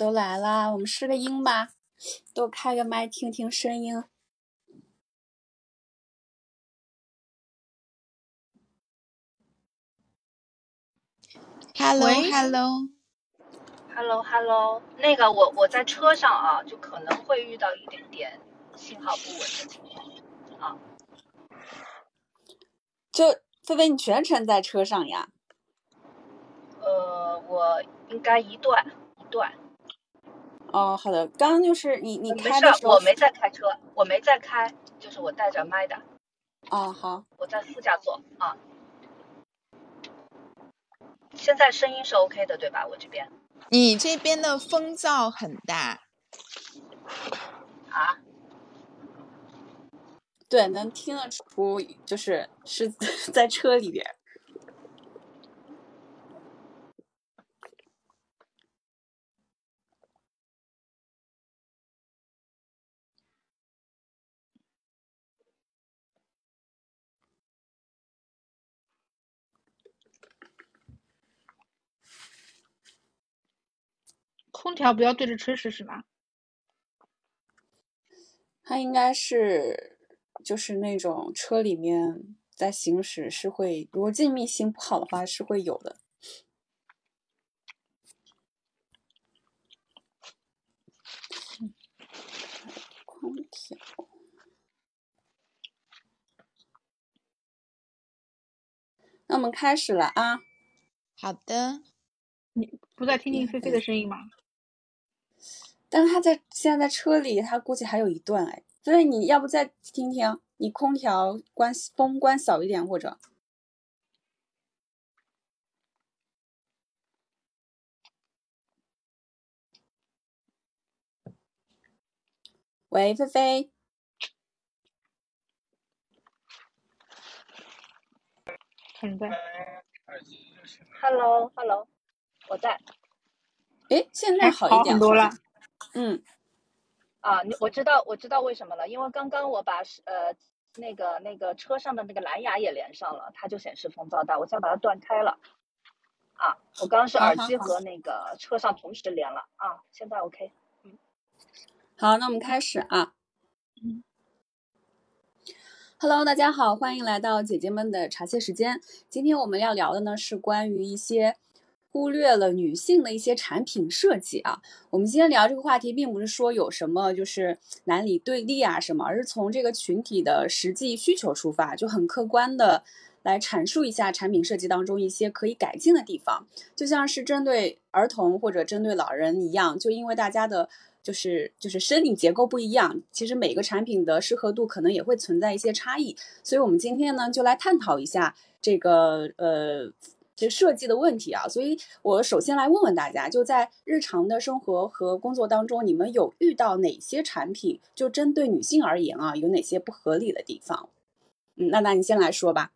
都来啦，我们试个音吧，都开个麦听听声音。Hello，Hello，Hello，Hello，那个我我在车上啊，就可能会遇到一点点信号不稳的情况啊。就菲菲，你全程在车上呀？呃，我应该一段一段。哦，好的。刚刚就是你你开的时候，我没在开车，我没在开，就是我带着麦的。哦，好。我在副驾座啊。现在声音是 OK 的，对吧？我这边。你这边的风噪很大。啊？对，能听得出，就是是 在车里边。空调不要对着吹试试吗？它应该是，就是那种车里面在行驶是会，如果静谧性不好的话是会有的。空调。那我们开始了啊！好的，你不再听听菲菲的声音吗？但是他在现在在车里，他估计还有一段哎，所以你要不再听听？你空调关风关小一点，或者，喂，菲菲现在，Hello，Hello，我在。哎，现在好一点多了。嗯，啊，你我知道我知道为什么了，因为刚刚我把呃那个那个车上的那个蓝牙也连上了，它就显示风噪大，我现在把它断开了。啊，我刚刚是耳机和那个车上同时连了啊，现在 OK。嗯，好，那我们开始啊。嗯，Hello，大家好，欢迎来到姐姐们的茶歇时间。今天我们要聊的呢是关于一些。忽略了女性的一些产品设计啊，我们今天聊这个话题，并不是说有什么就是男女对立啊什么，而是从这个群体的实际需求出发，就很客观的来阐述一下产品设计当中一些可以改进的地方。就像是针对儿童或者针对老人一样，就因为大家的就是就是生理结构不一样，其实每个产品的适合度可能也会存在一些差异。所以我们今天呢，就来探讨一下这个呃。这设计的问题啊，所以我首先来问问大家，就在日常的生活和工作当中，你们有遇到哪些产品，就针对女性而言啊，有哪些不合理的地方？嗯，那那你先来说吧。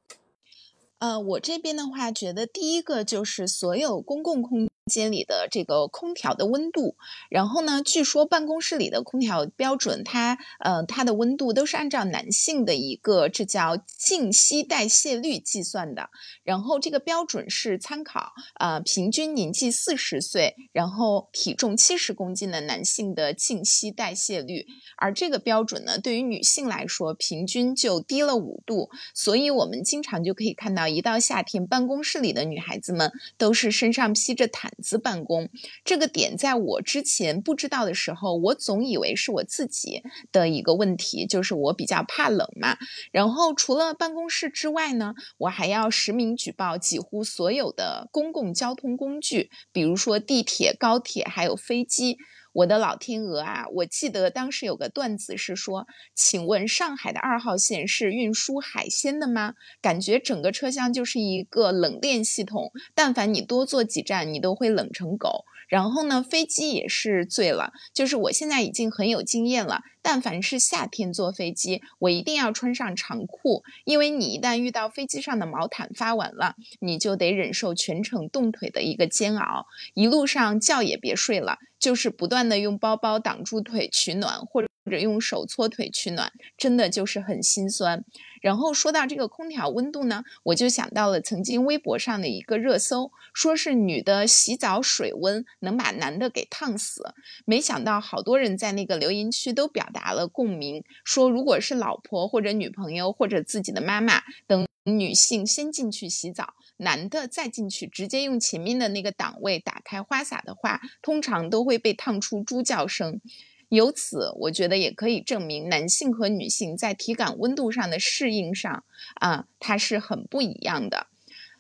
呃，我这边的话，觉得第一个就是所有公共空。间里的这个空调的温度，然后呢，据说办公室里的空调标准，它呃它的温度都是按照男性的一个这叫静息代谢率计算的，然后这个标准是参考呃平均年纪四十岁，然后体重七十公斤的男性的静息代谢率，而这个标准呢，对于女性来说，平均就低了五度，所以我们经常就可以看到，一到夏天，办公室里的女孩子们都是身上披着毯。子办公这个点，在我之前不知道的时候，我总以为是我自己的一个问题，就是我比较怕冷嘛。然后除了办公室之外呢，我还要实名举报几乎所有的公共交通工具，比如说地铁、高铁，还有飞机。我的老天鹅啊！我记得当时有个段子是说，请问上海的二号线是运输海鲜的吗？感觉整个车厢就是一个冷链系统，但凡你多坐几站，你都会冷成狗。然后呢，飞机也是醉了。就是我现在已经很有经验了，但凡是夏天坐飞机，我一定要穿上长裤，因为你一旦遇到飞机上的毛毯发完了，你就得忍受全程冻腿的一个煎熬，一路上觉也别睡了，就是不断的用包包挡住腿取暖，或者或者用手搓腿取暖，真的就是很心酸。然后说到这个空调温度呢，我就想到了曾经微博上的一个热搜，说是女的洗澡水温能把男的给烫死。没想到好多人在那个留言区都表达了共鸣，说如果是老婆或者女朋友或者自己的妈妈等女性先进去洗澡，男的再进去直接用前面的那个档位打开花洒的话，通常都会被烫出猪叫声。由此，我觉得也可以证明男性和女性在体感温度上的适应上啊，它是很不一样的。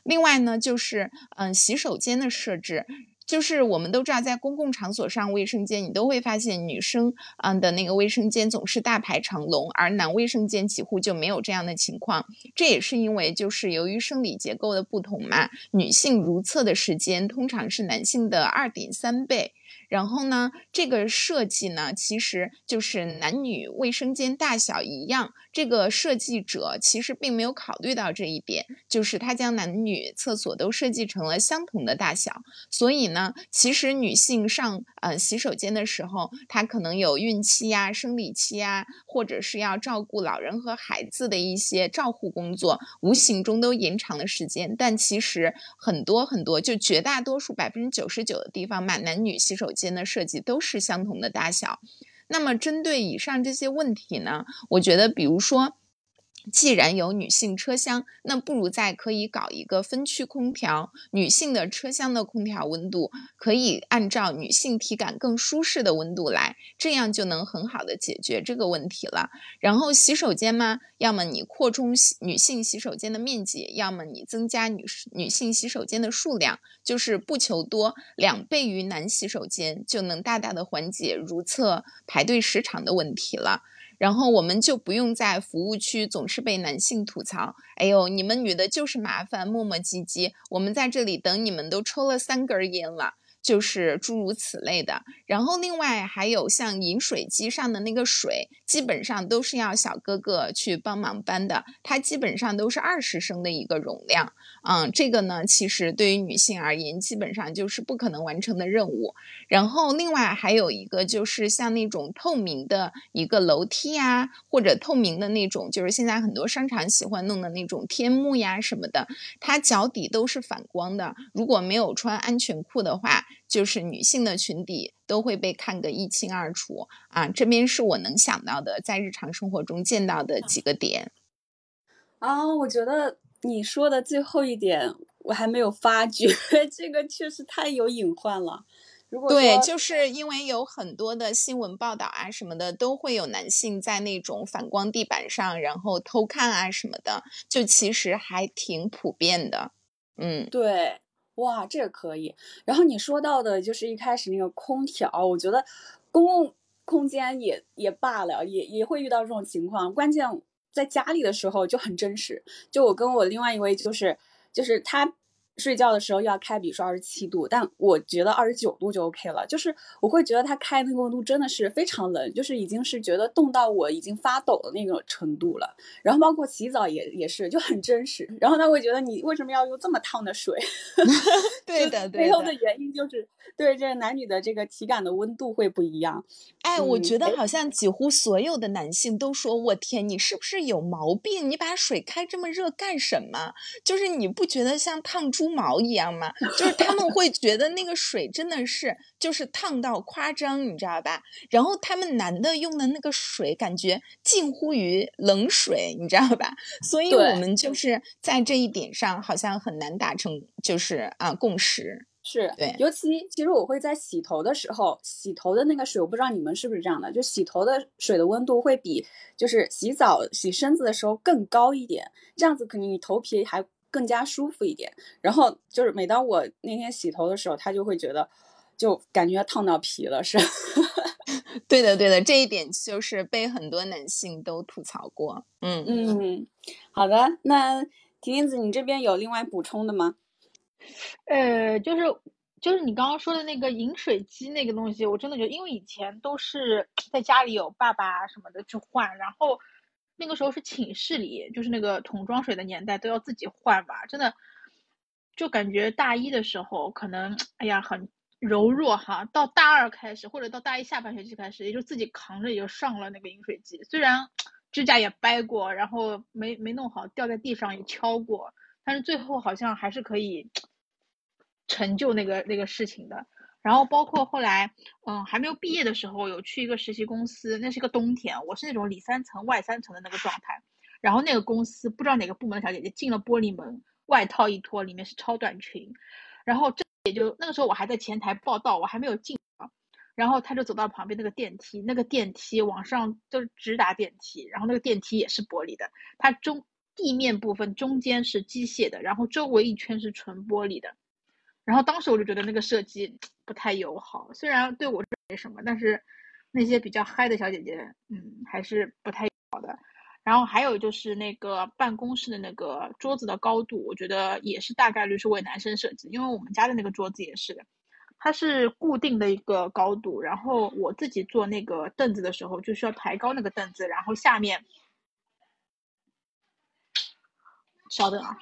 另外呢，就是嗯，洗手间的设置，就是我们都知道，在公共场所上卫生间，你都会发现女生嗯的那个卫生间总是大排长龙，而男卫生间几乎就没有这样的情况。这也是因为就是由于生理结构的不同嘛，女性如厕的时间通常是男性的二点三倍。然后呢，这个设计呢，其实就是男女卫生间大小一样。这个设计者其实并没有考虑到这一点，就是他将男女厕所都设计成了相同的大小。所以呢，其实女性上呃洗手间的时候，她可能有孕期呀、生理期呀，或者是要照顾老人和孩子的一些照护工作，无形中都延长了时间。但其实很多很多，就绝大多数百分之九十九的地方嘛，男女洗手间间的设计都是相同的大小。那么，针对以上这些问题呢，我觉得，比如说。既然有女性车厢，那不如再可以搞一个分区空调。女性的车厢的空调温度可以按照女性体感更舒适的温度来，这样就能很好的解决这个问题了。然后洗手间嘛，要么你扩充女性洗手间的面积，要么你增加女女性洗手间的数量，就是不求多，两倍于男洗手间，就能大大的缓解如厕排队时长的问题了。然后我们就不用在服务区总是被男性吐槽，哎呦，你们女的就是麻烦，磨磨唧唧，我们在这里等你们都抽了三根烟了。就是诸如此类的，然后另外还有像饮水机上的那个水，基本上都是要小哥哥去帮忙搬的，它基本上都是二十升的一个容量，嗯，这个呢，其实对于女性而言，基本上就是不可能完成的任务。然后另外还有一个就是像那种透明的一个楼梯啊，或者透明的那种，就是现在很多商场喜欢弄的那种天幕呀什么的，它脚底都是反光的，如果没有穿安全裤的话。就是女性的裙底都会被看个一清二楚啊！这边是我能想到的，在日常生活中见到的几个点啊。我觉得你说的最后一点我还没有发觉，这个确实太有隐患了。如果对，就是因为有很多的新闻报道啊什么的，都会有男性在那种反光地板上然后偷看啊什么的，就其实还挺普遍的。嗯，对。哇，这个可以。然后你说到的就是一开始那个空调，我觉得公共空间也也罢了，也也会遇到这种情况。关键在家里的时候就很真实。就我跟我另外一位就是就是他。睡觉的时候要开，比如说二十七度，但我觉得二十九度就 OK 了。就是我会觉得它开那个温度真的是非常冷，就是已经是觉得冻到我已经发抖的那种程度了。然后包括洗澡也也是就很真实。然后他会觉得你为什么要用这么烫的水？对的，背后的原因就是对这个男女的这个体感的温度会不一样。哎，我觉得好像几乎所有的男性都说：“我天，你是不是有毛病？你把水开这么热干什么？就是你不觉得像烫猪？”猪毛一样吗？就是他们会觉得那个水真的是就是烫到夸张，你知道吧？然后他们男的用的那个水感觉近乎于冷水，你知道吧？所以我们就是在这一点上好像很难达成就是啊共识。是对，尤其其实我会在洗头的时候，洗头的那个水，我不知道你们是不是这样的，就洗头的水的温度会比就是洗澡洗身子的时候更高一点，这样子肯定你头皮还。更加舒服一点，然后就是每当我那天洗头的时候，他就会觉得，就感觉烫到皮了，是。对的，对的，这一点就是被很多男性都吐槽过。嗯嗯，好的，那婷婷子，你这边有另外补充的吗？呃，就是就是你刚刚说的那个饮水机那个东西，我真的觉得，因为以前都是 在家里有爸爸什么的去换，然后。那个时候是寝室里，就是那个桶装水的年代，都要自己换吧。真的，就感觉大一的时候，可能哎呀很柔弱哈，到大二开始，或者到大一下半学期开始，也就自己扛着也就上了那个饮水机。虽然指甲也掰过，然后没没弄好，掉在地上也敲过，但是最后好像还是可以 成就那个那个事情的。然后包括后来，嗯，还没有毕业的时候，有去一个实习公司，那是个冬天，我是那种里三层外三层的那个状态。然后那个公司不知道哪个部门的小姐姐进了玻璃门，外套一脱，里面是超短裙，然后这也就那个时候我还在前台报道，我还没有进。然后他就走到旁边那个电梯，那个电梯往上就是直达电梯，然后那个电梯也是玻璃的，它中地面部分中间是机械的，然后周围一圈是纯玻璃的。然后当时我就觉得那个设计不太友好，虽然对我没什么，但是那些比较嗨的小姐姐，嗯，还是不太好的。然后还有就是那个办公室的那个桌子的高度，我觉得也是大概率是为男生设计，因为我们家的那个桌子也是，它是固定的一个高度。然后我自己坐那个凳子的时候，就需要抬高那个凳子，然后下面，稍等啊。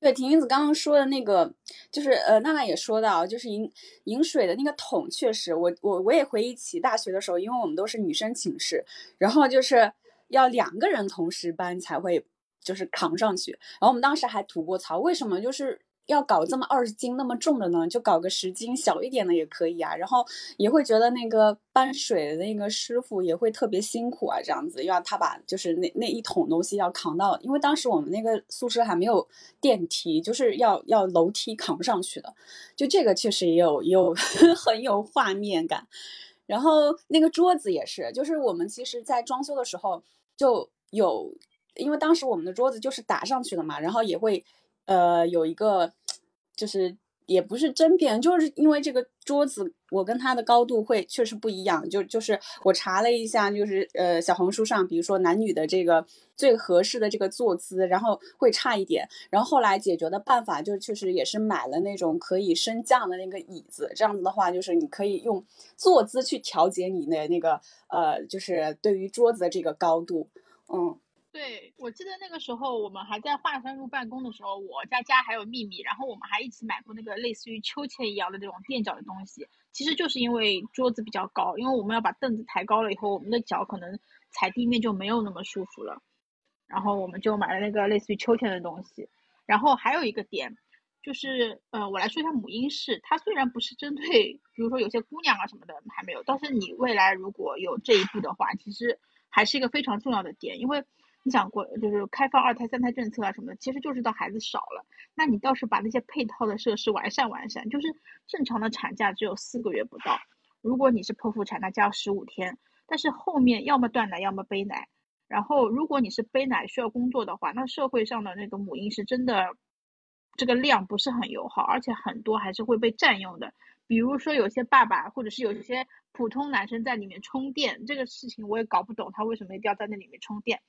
对，婷婷子刚刚说的那个，就是呃，娜娜也说到，就是饮饮水的那个桶，确实，我我我也回忆起大学的时候，因为我们都是女生寝室，然后就是要两个人同时搬才会就是扛上去，然后我们当时还吐过槽，为什么就是。要搞这么二十斤那么重的呢？就搞个十斤小一点的也可以啊。然后也会觉得那个搬水的那个师傅也会特别辛苦啊，这样子要他把就是那那一桶东西要扛到，因为当时我们那个宿舍还没有电梯，就是要要楼梯扛上去的。就这个确实也有有 很有画面感。然后那个桌子也是，就是我们其实在装修的时候就有，因为当时我们的桌子就是打上去的嘛，然后也会。呃，有一个，就是也不是争辩，就是因为这个桌子，我跟它的高度会确实不一样。就就是我查了一下，就是呃小红书上，比如说男女的这个最合适的这个坐姿，然后会差一点。然后后来解决的办法，就确实也是买了那种可以升降的那个椅子。这样子的话，就是你可以用坐姿去调节你的那个呃，就是对于桌子的这个高度，嗯。对，我记得那个时候我们还在华山路办公的时候，我家家还有秘密，然后我们还一起买过那个类似于秋千一样的这种垫脚的东西。其实就是因为桌子比较高，因为我们要把凳子抬高了以后，我们的脚可能踩地面就没有那么舒服了。然后我们就买了那个类似于秋千的东西。然后还有一个点，就是呃，我来说一下母婴室，它虽然不是针对，比如说有些姑娘啊什么的还没有，但是你未来如果有这一步的话，其实还是一个非常重要的点，因为。你想过，就是开放二胎、三胎政策啊什么的，其实就是到孩子少了，那你倒是把那些配套的设施完善完善。就是正常的产假只有四个月不到，如果你是剖腹产，那加十五天。但是后面要么断奶，要么背奶。然后如果你是背奶需要工作的话，那社会上的那个母婴是真的，这个量不是很友好，而且很多还是会被占用的。比如说有些爸爸，或者是有些普通男生在里面充电，这个事情我也搞不懂，他为什么一定要在那里面充电。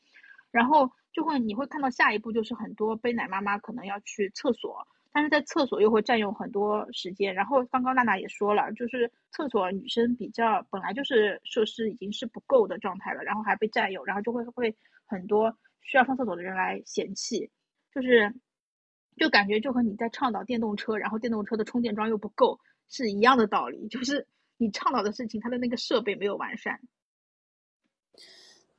然后就会你会看到下一步就是很多背奶妈妈可能要去厕所，但是在厕所又会占用很多时间。然后刚刚娜娜也说了，就是厕所女生比较本来就是设施已经是不够的状态了，然后还被占用，然后就会会很多需要上厕所的人来嫌弃，就是就感觉就和你在倡导电动车，然后电动车的充电桩又不够是一样的道理，就是你倡导的事情它的那个设备没有完善。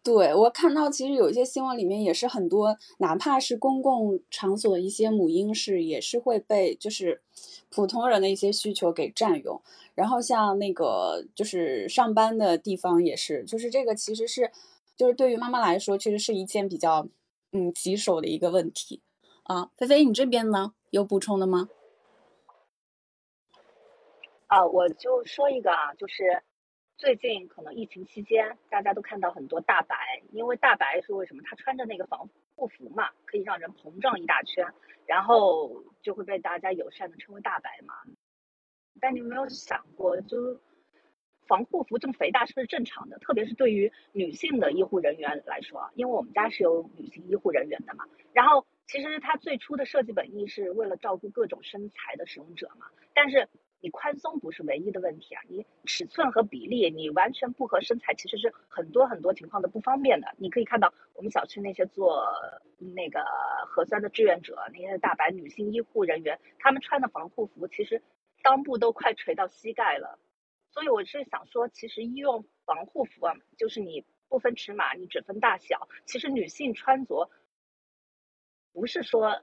对我看到，其实有一些新闻里面也是很多，哪怕是公共场所的一些母婴室，也是会被就是普通人的一些需求给占用。然后像那个就是上班的地方也是，就是这个其实是就是对于妈妈来说，其实是一件比较嗯棘手的一个问题啊。菲菲，你这边呢有补充的吗？啊，我就说一个啊，就是。最近可能疫情期间，大家都看到很多大白，因为大白是为什么？他穿着那个防护服嘛，可以让人膨胀一大圈，然后就会被大家友善的称为大白嘛。但你有没有想过，就防护服这么肥大是不是正常的？特别是对于女性的医护人员来说，因为我们家是有女性医护人员的嘛。然后其实它最初的设计本意是为了照顾各种身材的使用者嘛，但是。你宽松不是唯一的问题啊，你尺寸和比例你完全不合身材，其实是很多很多情况都不方便的。你可以看到我们小区那些做那个核酸的志愿者，那些大白女性医护人员，他们穿的防护服其实裆部都快垂到膝盖了。所以我是想说，其实医用防护服啊，就是你不分尺码，你只分大小。其实女性穿着不是说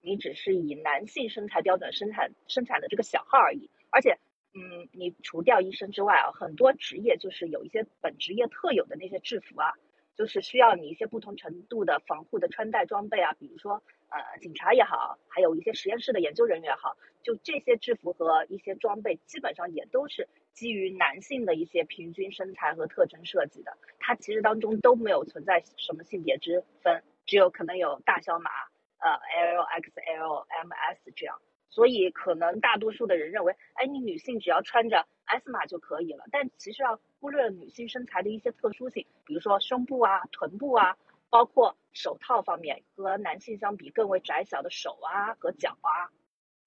你只是以男性身材标准生产生产的这个小号而已。而且，嗯，你除掉医生之外啊，很多职业就是有一些本职业特有的那些制服啊，就是需要你一些不同程度的防护的穿戴装备啊，比如说呃警察也好，还有一些实验室的研究人员也好，就这些制服和一些装备，基本上也都是基于男性的一些平均身材和特征设计的，它其实当中都没有存在什么性别之分，只有可能有大小码，呃 L、XL、MS 这样。所以，可能大多数的人认为，哎，你女性只要穿着 S 码就可以了。但其实要忽略了女性身材的一些特殊性，比如说胸部啊、臀部啊，包括手套方面和男性相比更为窄小的手啊和脚啊。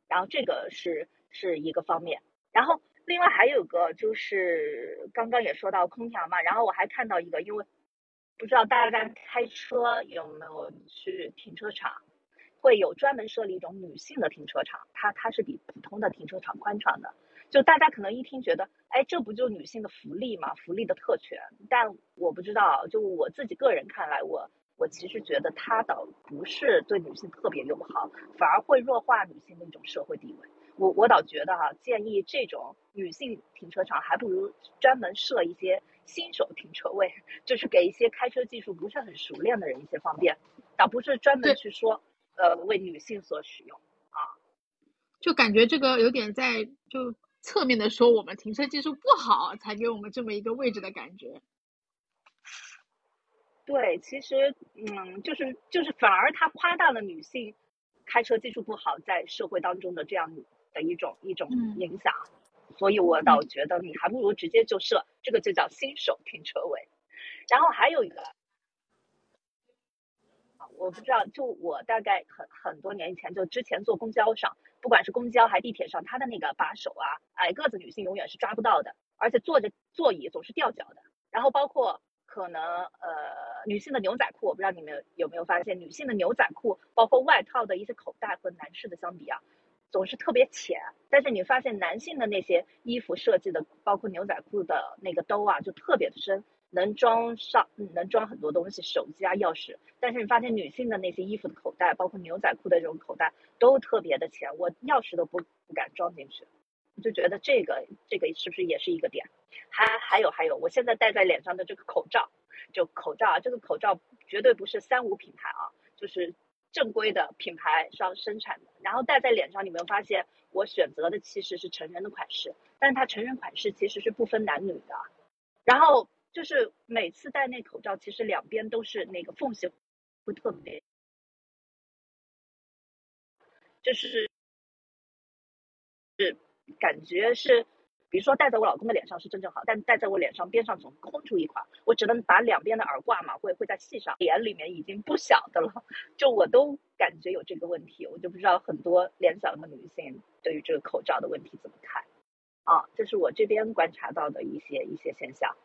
然后这个是是一个方面。然后另外还有个就是刚刚也说到空调嘛，然后我还看到一个，因为不知道大家开车有没有去停车场。会有专门设立一种女性的停车场，它它是比普通的停车场宽敞的。就大家可能一听觉得，哎，这不就女性的福利嘛？福利的特权。但我不知道，就我自己个人看来，我我其实觉得它倒不是对女性特别友好，反而会弱化女性的一种社会地位。我我倒觉得哈，建议这种女性停车场还不如专门设一些新手停车位，就是给一些开车技术不是很熟练的人一些方便，倒不是专门去说。呃，为女性所使用啊，就感觉这个有点在就侧面的说我们停车技术不好，才给我们这么一个位置的感觉。对，其实嗯，就是就是反而他夸大了女性开车技术不好在社会当中的这样的一种一种影响，所以我倒觉得你还不如直接就设这个就叫新手停车位，然后还有一个。我不知道，就我大概很很多年以前，就之前坐公交上，不管是公交还地铁上，它的那个把手啊，矮个子女性永远是抓不到的，而且坐着座椅总是掉脚的。然后包括可能呃女性的牛仔裤，我不知道你们有没有发现，女性的牛仔裤包括外套的一些口袋和男士的相比啊，总是特别浅。但是你发现男性的那些衣服设计的，包括牛仔裤的那个兜啊，就特别的深。能装上，能装很多东西，手机啊、钥匙。但是你发现女性的那些衣服的口袋，包括牛仔裤的这种口袋，都特别的浅，我钥匙都不不敢装进去。就觉得这个这个是不是也是一个点？还还有还有，我现在戴在脸上的这个口罩，就口罩啊，这个口罩绝对不是三无品牌啊，就是正规的品牌上生产的。然后戴在脸上，你没有发现我选择的其实是成人的款式，但是它成人款式其实是不分男女的。然后。就是每次戴那口罩，其实两边都是那个缝隙，会特别，就是是感觉是，比如说戴在我老公的脸上是正正好，但戴在我脸上边上总空出一块，我只能把两边的耳挂嘛，会会在系上，脸里面已经不小的了，就我都感觉有这个问题，我就不知道很多脸小的女性对于这个口罩的问题怎么看，啊，这是我这边观察到的一些一些现象。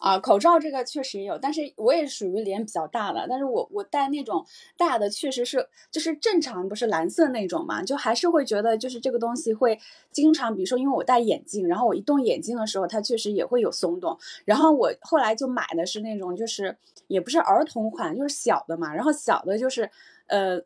啊，口罩这个确实也有，但是我也属于脸比较大的，但是我我戴那种大的确实是就是正常不是蓝色那种嘛，就还是会觉得就是这个东西会经常，比如说因为我戴眼镜，然后我一动眼睛的时候，它确实也会有松动，然后我后来就买的是那种就是也不是儿童款，就是小的嘛，然后小的就是。呃，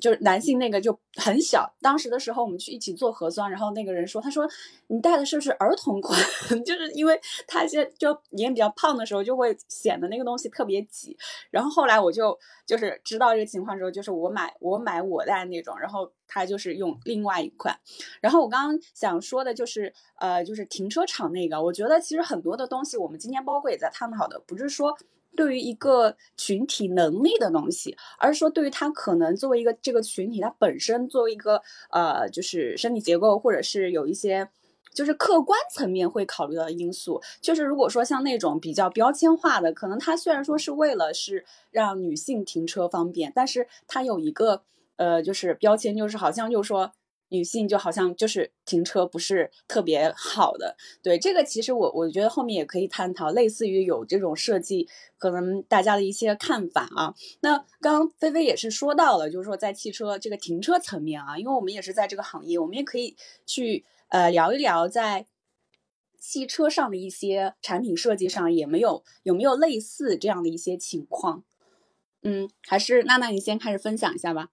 就是男性那个就很小。当时的时候，我们去一起做核酸，然后那个人说：“他说你戴的是不是儿童款？就是因为他现就脸比较胖的时候，就会显得那个东西特别挤。”然后后来我就就是知道这个情况之后，就是我买我买我戴那种，然后他就是用另外一款。然后我刚刚想说的就是，呃，就是停车场那个，我觉得其实很多的东西，我们今天包括也在探讨的，不是说。对于一个群体能力的东西，而是说对于他可能作为一个这个群体，他本身作为一个呃，就是身体结构，或者是有一些就是客观层面会考虑到的因素。就是如果说像那种比较标签化的，可能它虽然说是为了是让女性停车方便，但是它有一个呃，就是标签，就是好像就是说女性就好像就是停车不是特别好的。对这个，其实我我觉得后面也可以探讨，类似于有这种设计，可能大家的一些看法啊。那刚刚菲菲也是说到了，就是说在汽车这个停车层面啊，因为我们也是在这个行业，我们也可以去呃聊一聊在汽车上的一些产品设计上，也没有有没有类似这样的一些情况。嗯，还是娜娜，你先开始分享一下吧。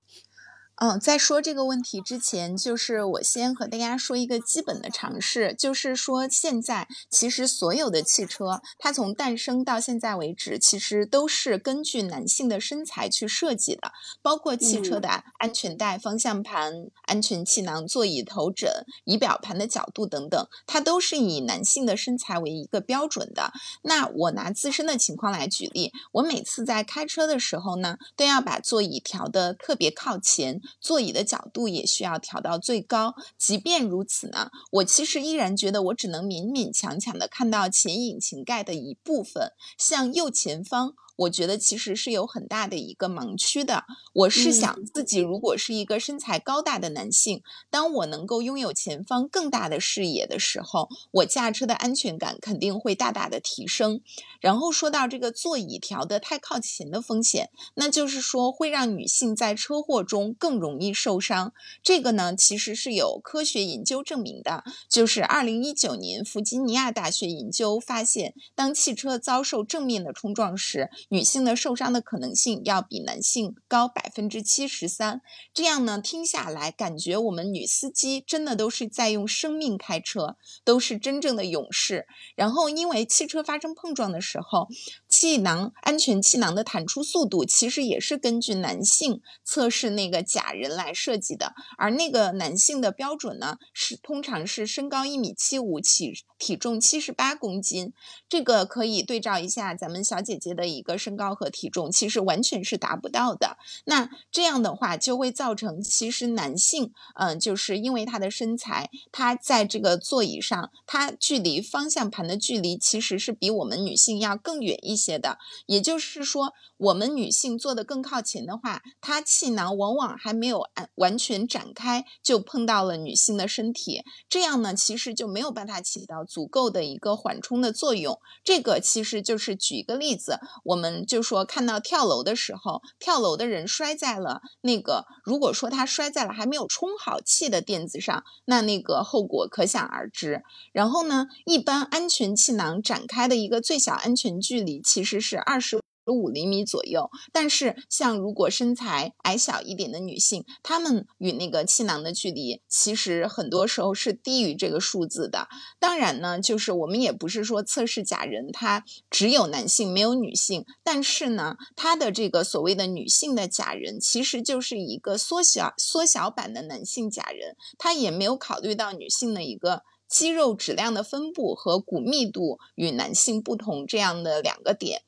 嗯，在说这个问题之前，就是我先和大家说一个基本的常识，就是说现在其实所有的汽车，它从诞生到现在为止，其实都是根据男性的身材去设计的，包括汽车的安全带、方向盘、安全气囊、座椅头枕、仪表盘的角度等等，它都是以男性的身材为一个标准的。那我拿自身的情况来举例，我每次在开车的时候呢，都要把座椅调得特别靠前。座椅的角度也需要调到最高，即便如此呢，我其实依然觉得我只能勉勉强强的看到前引擎盖的一部分，向右前方。我觉得其实是有很大的一个盲区的。我是想自己如果是一个身材高大的男性，当我能够拥有前方更大的视野的时候，我驾车的安全感肯定会大大的提升。然后说到这个座椅调的太靠前的风险，那就是说会让女性在车祸中更容易受伤。这个呢，其实是有科学研究证明的，就是二零一九年弗吉尼亚大学研究发现，当汽车遭受正面的冲撞时，女性的受伤的可能性要比男性高百分之七十三，这样呢，听下来感觉我们女司机真的都是在用生命开车，都是真正的勇士。然后，因为汽车发生碰撞的时候，气囊安全气囊的弹出速度其实也是根据男性测试那个假人来设计的，而那个男性的标准呢，是通常是身高一米七五，体体重七十八公斤。这个可以对照一下咱们小姐姐的一个。身高和体重其实完全是达不到的，那这样的话就会造成，其实男性，嗯，就是因为他的身材，他在这个座椅上，他距离方向盘的距离其实是比我们女性要更远一些些的。也就是说，我们女性坐的更靠前的话，它气囊往往还没有完全展开，就碰到了女性的身体，这样呢，其实就没有办法起到足够的一个缓冲的作用。这个其实就是举一个例子，我。们就说看到跳楼的时候，跳楼的人摔在了那个，如果说他摔在了还没有充好气的垫子上，那那个后果可想而知。然后呢，一般安全气囊展开的一个最小安全距离其实是二十。五厘米左右，但是像如果身材矮小一点的女性，她们与那个气囊的距离，其实很多时候是低于这个数字的。当然呢，就是我们也不是说测试假人，它只有男性没有女性，但是呢，它的这个所谓的女性的假人，其实就是一个缩小缩小版的男性假人，它也没有考虑到女性的一个。肌肉质量的分布和骨密度与男性不同，这样的两个点，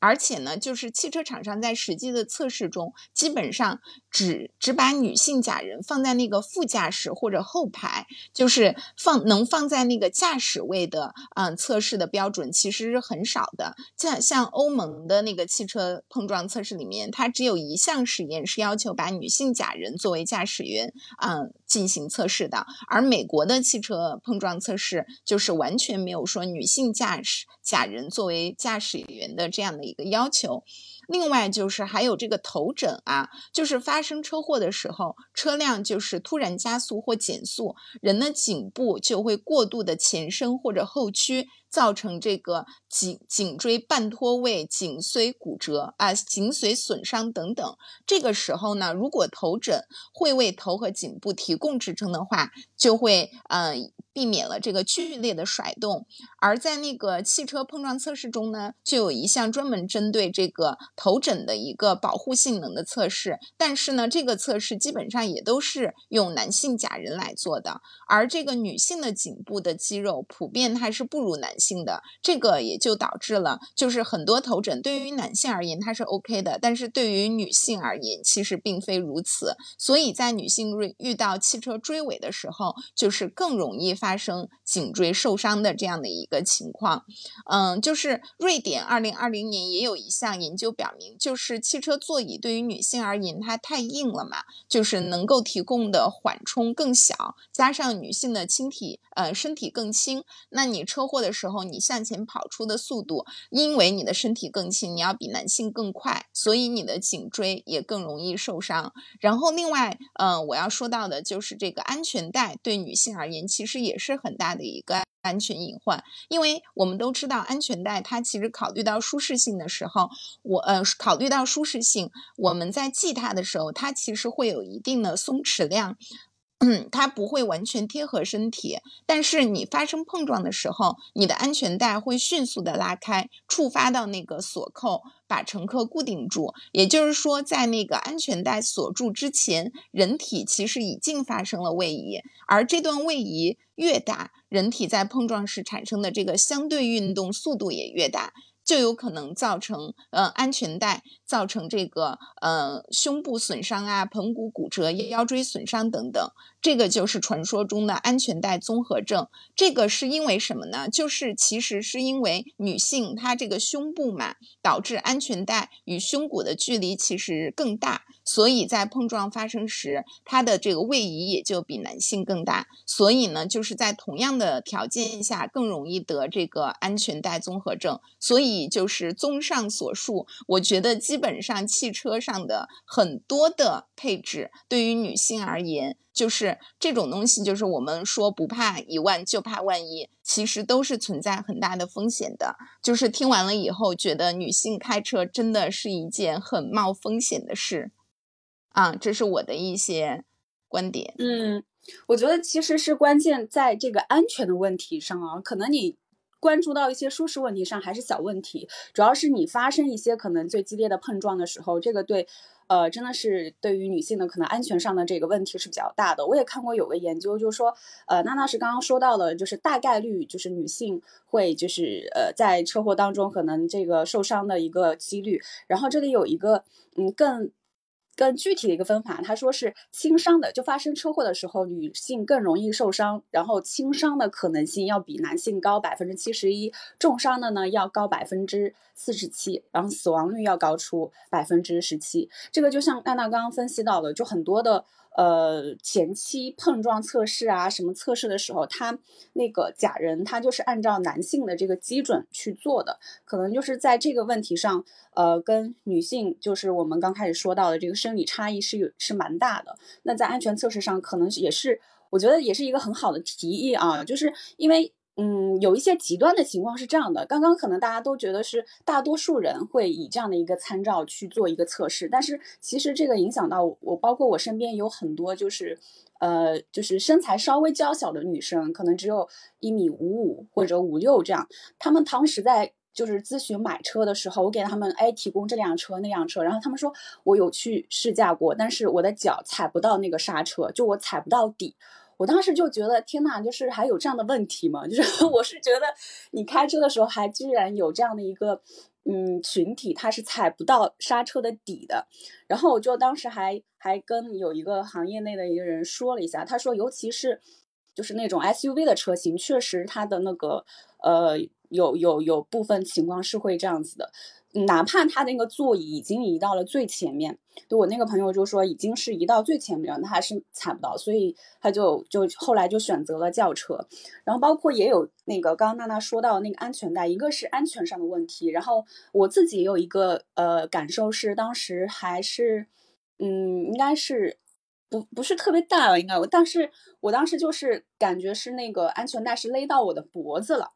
而且呢，就是汽车厂商在实际的测试中，基本上只只把女性假人放在那个副驾驶或者后排，就是放能放在那个驾驶位的，嗯，测试的标准其实是很少的。像像欧盟的那个汽车碰撞测试里面，它只有一项实验是要求把女性假人作为驾驶员，嗯，进行测试的，而美国的汽车碰撞测试就是完全没有说女性驾驶假人作为驾驶员的这样的一个要求。另外就是还有这个头枕啊，就是发生车祸的时候，车辆就是突然加速或减速，人的颈部就会过度的前伸或者后屈。造成这个颈颈椎半脱位、颈髓骨折啊、颈髓损伤等等。这个时候呢，如果头枕会为头和颈部提供支撑的话，就会嗯避免了这个剧烈的甩动。而在那个汽车碰撞测试中呢，就有一项专门针对这个头枕的一个保护性能的测试。但是呢，这个测试基本上也都是用男性假人来做的，而这个女性的颈部的肌肉普遍还是不如男。性的这个也就导致了，就是很多头枕对于男性而言它是 OK 的，但是对于女性而言其实并非如此。所以在女性遇遇到汽车追尾的时候，就是更容易发生颈椎受伤的这样的一个情况。嗯，就是瑞典二零二零年也有一项研究表明，就是汽车座椅对于女性而言它太硬了嘛，就是能够提供的缓冲更小，加上女性的轻体呃身体更轻，那你车祸的时候你向前跑出的速度，因为你的身体更轻，你要比男性更快，所以你的颈椎也更容易受伤。然后另外，嗯，我要说到的就是这个安全带对女性而言其实也是很大的一个安全隐患，因为我们都知道安全带它其实考虑到舒适性的时候，我呃考虑到舒适性，我们在系它的时候，它其实会有一定的松弛量。嗯，它不会完全贴合身体，但是你发生碰撞的时候，你的安全带会迅速的拉开，触发到那个锁扣，把乘客固定住。也就是说，在那个安全带锁住之前，人体其实已经发生了位移，而这段位移越大，人体在碰撞时产生的这个相对运动速度也越大。就有可能造成呃安全带造成这个呃胸部损伤啊、盆骨骨折、腰椎损伤等等，这个就是传说中的安全带综合症。这个是因为什么呢？就是其实是因为女性她这个胸部嘛，导致安全带与胸骨的距离其实更大，所以在碰撞发生时，它的这个位移也就比男性更大。所以呢，就是在同样的条件下更容易得这个安全带综合症。所以。就是综上所述，我觉得基基本上汽车上的很多的配置，对于女性而言，就是这种东西，就是我们说不怕一万就怕万一，其实都是存在很大的风险的。就是听完了以后，觉得女性开车真的是一件很冒风险的事，啊，这是我的一些观点。嗯，我觉得其实是关键在这个安全的问题上啊，可能你。关注到一些舒适问题上还是小问题，主要是你发生一些可能最激烈的碰撞的时候，这个对，呃，真的是对于女性的可能安全上的这个问题是比较大的。我也看过有个研究，就是说，呃，娜娜是刚刚说到的，就是大概率就是女性会就是呃在车祸当中可能这个受伤的一个几率，然后这里有一个嗯更。更具体的一个分法，他说是轻伤的，就发生车祸的时候，女性更容易受伤，然后轻伤的可能性要比男性高百分之七十一，重伤的呢要高百分之四十七，然后死亡率要高出百分之十七。这个就像娜娜刚刚分析到的，就很多的。呃，前期碰撞测试啊，什么测试的时候，他那个假人他就是按照男性的这个基准去做的，可能就是在这个问题上，呃，跟女性就是我们刚开始说到的这个生理差异是有是蛮大的。那在安全测试上，可能也是我觉得也是一个很好的提议啊，就是因为。嗯，有一些极端的情况是这样的。刚刚可能大家都觉得是大多数人会以这样的一个参照去做一个测试，但是其实这个影响到我，包括我身边有很多就是，呃，就是身材稍微娇小的女生，可能只有一米五五或者五六这样。他们当时在就是咨询买车的时候，我给他们哎提供这辆车那辆车，然后他们说我有去试驾过，但是我的脚踩不到那个刹车，就我踩不到底。我当时就觉得天呐，就是还有这样的问题吗？就是 我是觉得你开车的时候还居然有这样的一个嗯群体，他是踩不到刹车的底的。然后我就当时还还跟有一个行业内的一个人说了一下，他说尤其是就是那种 SUV 的车型，确实它的那个呃有有有部分情况是会这样子的。哪怕他那个座椅已经移到了最前面，就我那个朋友就说已经是移到最前面了，他还是踩不到，所以他就就后来就选择了轿车。然后包括也有那个刚刚娜娜说到那个安全带，一个是安全上的问题，然后我自己也有一个呃感受是，当时还是嗯应该是不不是特别大应该我，但是我当时就是感觉是那个安全带是勒到我的脖子了。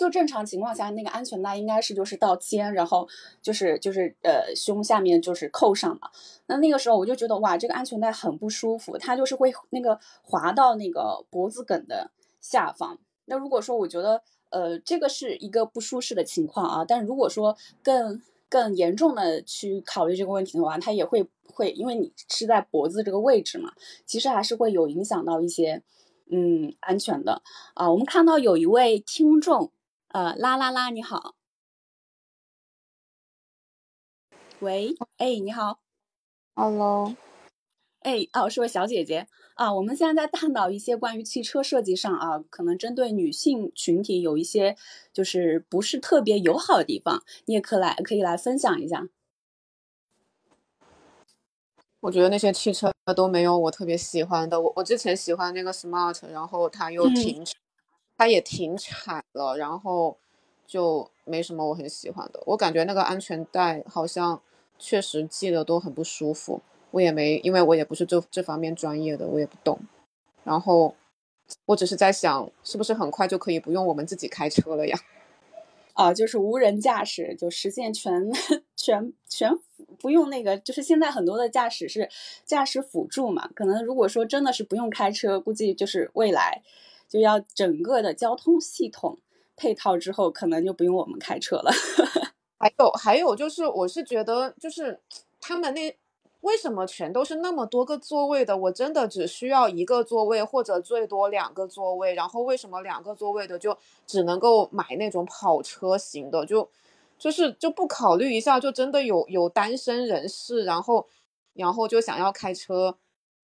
就正常情况下，那个安全带应该是就是到肩，然后就是就是呃胸下面就是扣上了。那那个时候我就觉得哇，这个安全带很不舒服，它就是会那个滑到那个脖子梗的下方。那如果说我觉得呃这个是一个不舒适的情况啊，但如果说更更严重的去考虑这个问题的话，它也会会因为你是在脖子这个位置嘛，其实还是会有影响到一些嗯安全的啊。我们看到有一位听众。呃，啦啦啦，你好，喂，哎，你好，Hello，哎，哦，是位小姐姐啊。我们现在在探讨一些关于汽车设计上啊，可能针对女性群体有一些就是不是特别友好的地方，你也可来可以来分享一下。我觉得那些汽车都没有我特别喜欢的。我我之前喜欢那个 Smart，然后它又停，它也停产了，然后就没什么我很喜欢的。我感觉那个安全带好像确实系的都很不舒服。我也没，因为我也不是这这方面专业的，我也不懂。然后我只是在想，是不是很快就可以不用我们自己开车了呀？啊，就是无人驾驶，就实现全 全全不用那个，就是现在很多的驾驶是驾驶辅助嘛。可能如果说真的是不用开车，估计就是未来就要整个的交通系统配套之后，可能就不用我们开车了。还有还有就是，我是觉得就是他们那。为什么全都是那么多个座位的？我真的只需要一个座位，或者最多两个座位。然后为什么两个座位的就只能够买那种跑车型的？就就是就不考虑一下，就真的有有单身人士，然后然后就想要开车，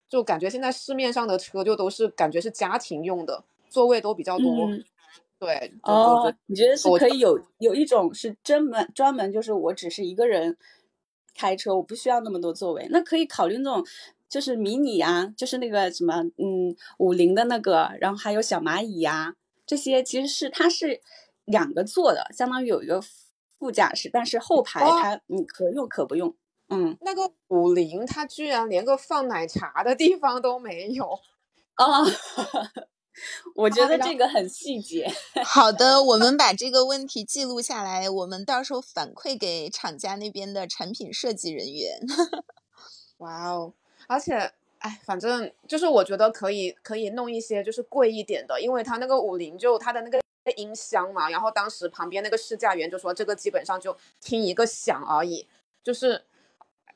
就感觉现在市面上的车就都是感觉是家庭用的，座位都比较多。对哦，你觉得是可以有有一种是专门专门就是我只是一个人。开车我不需要那么多座位，那可以考虑那种就是迷你啊，就是那个什么嗯五菱的那个，然后还有小蚂蚁呀，这些其实是它是两个座的，相当于有一个副驾驶，但是后排它你可用可不用。嗯，那个五菱它居然连个放奶茶的地方都没有啊。我觉得这个很细节。好的，我们把这个问题记录下来，我们到时候反馈给厂家那边的产品设计人员。哇哦！而且，哎，反正就是我觉得可以，可以弄一些就是贵一点的，因为它那个五菱就它的那个音箱嘛，然后当时旁边那个试驾员就说这个基本上就听一个响而已，就是，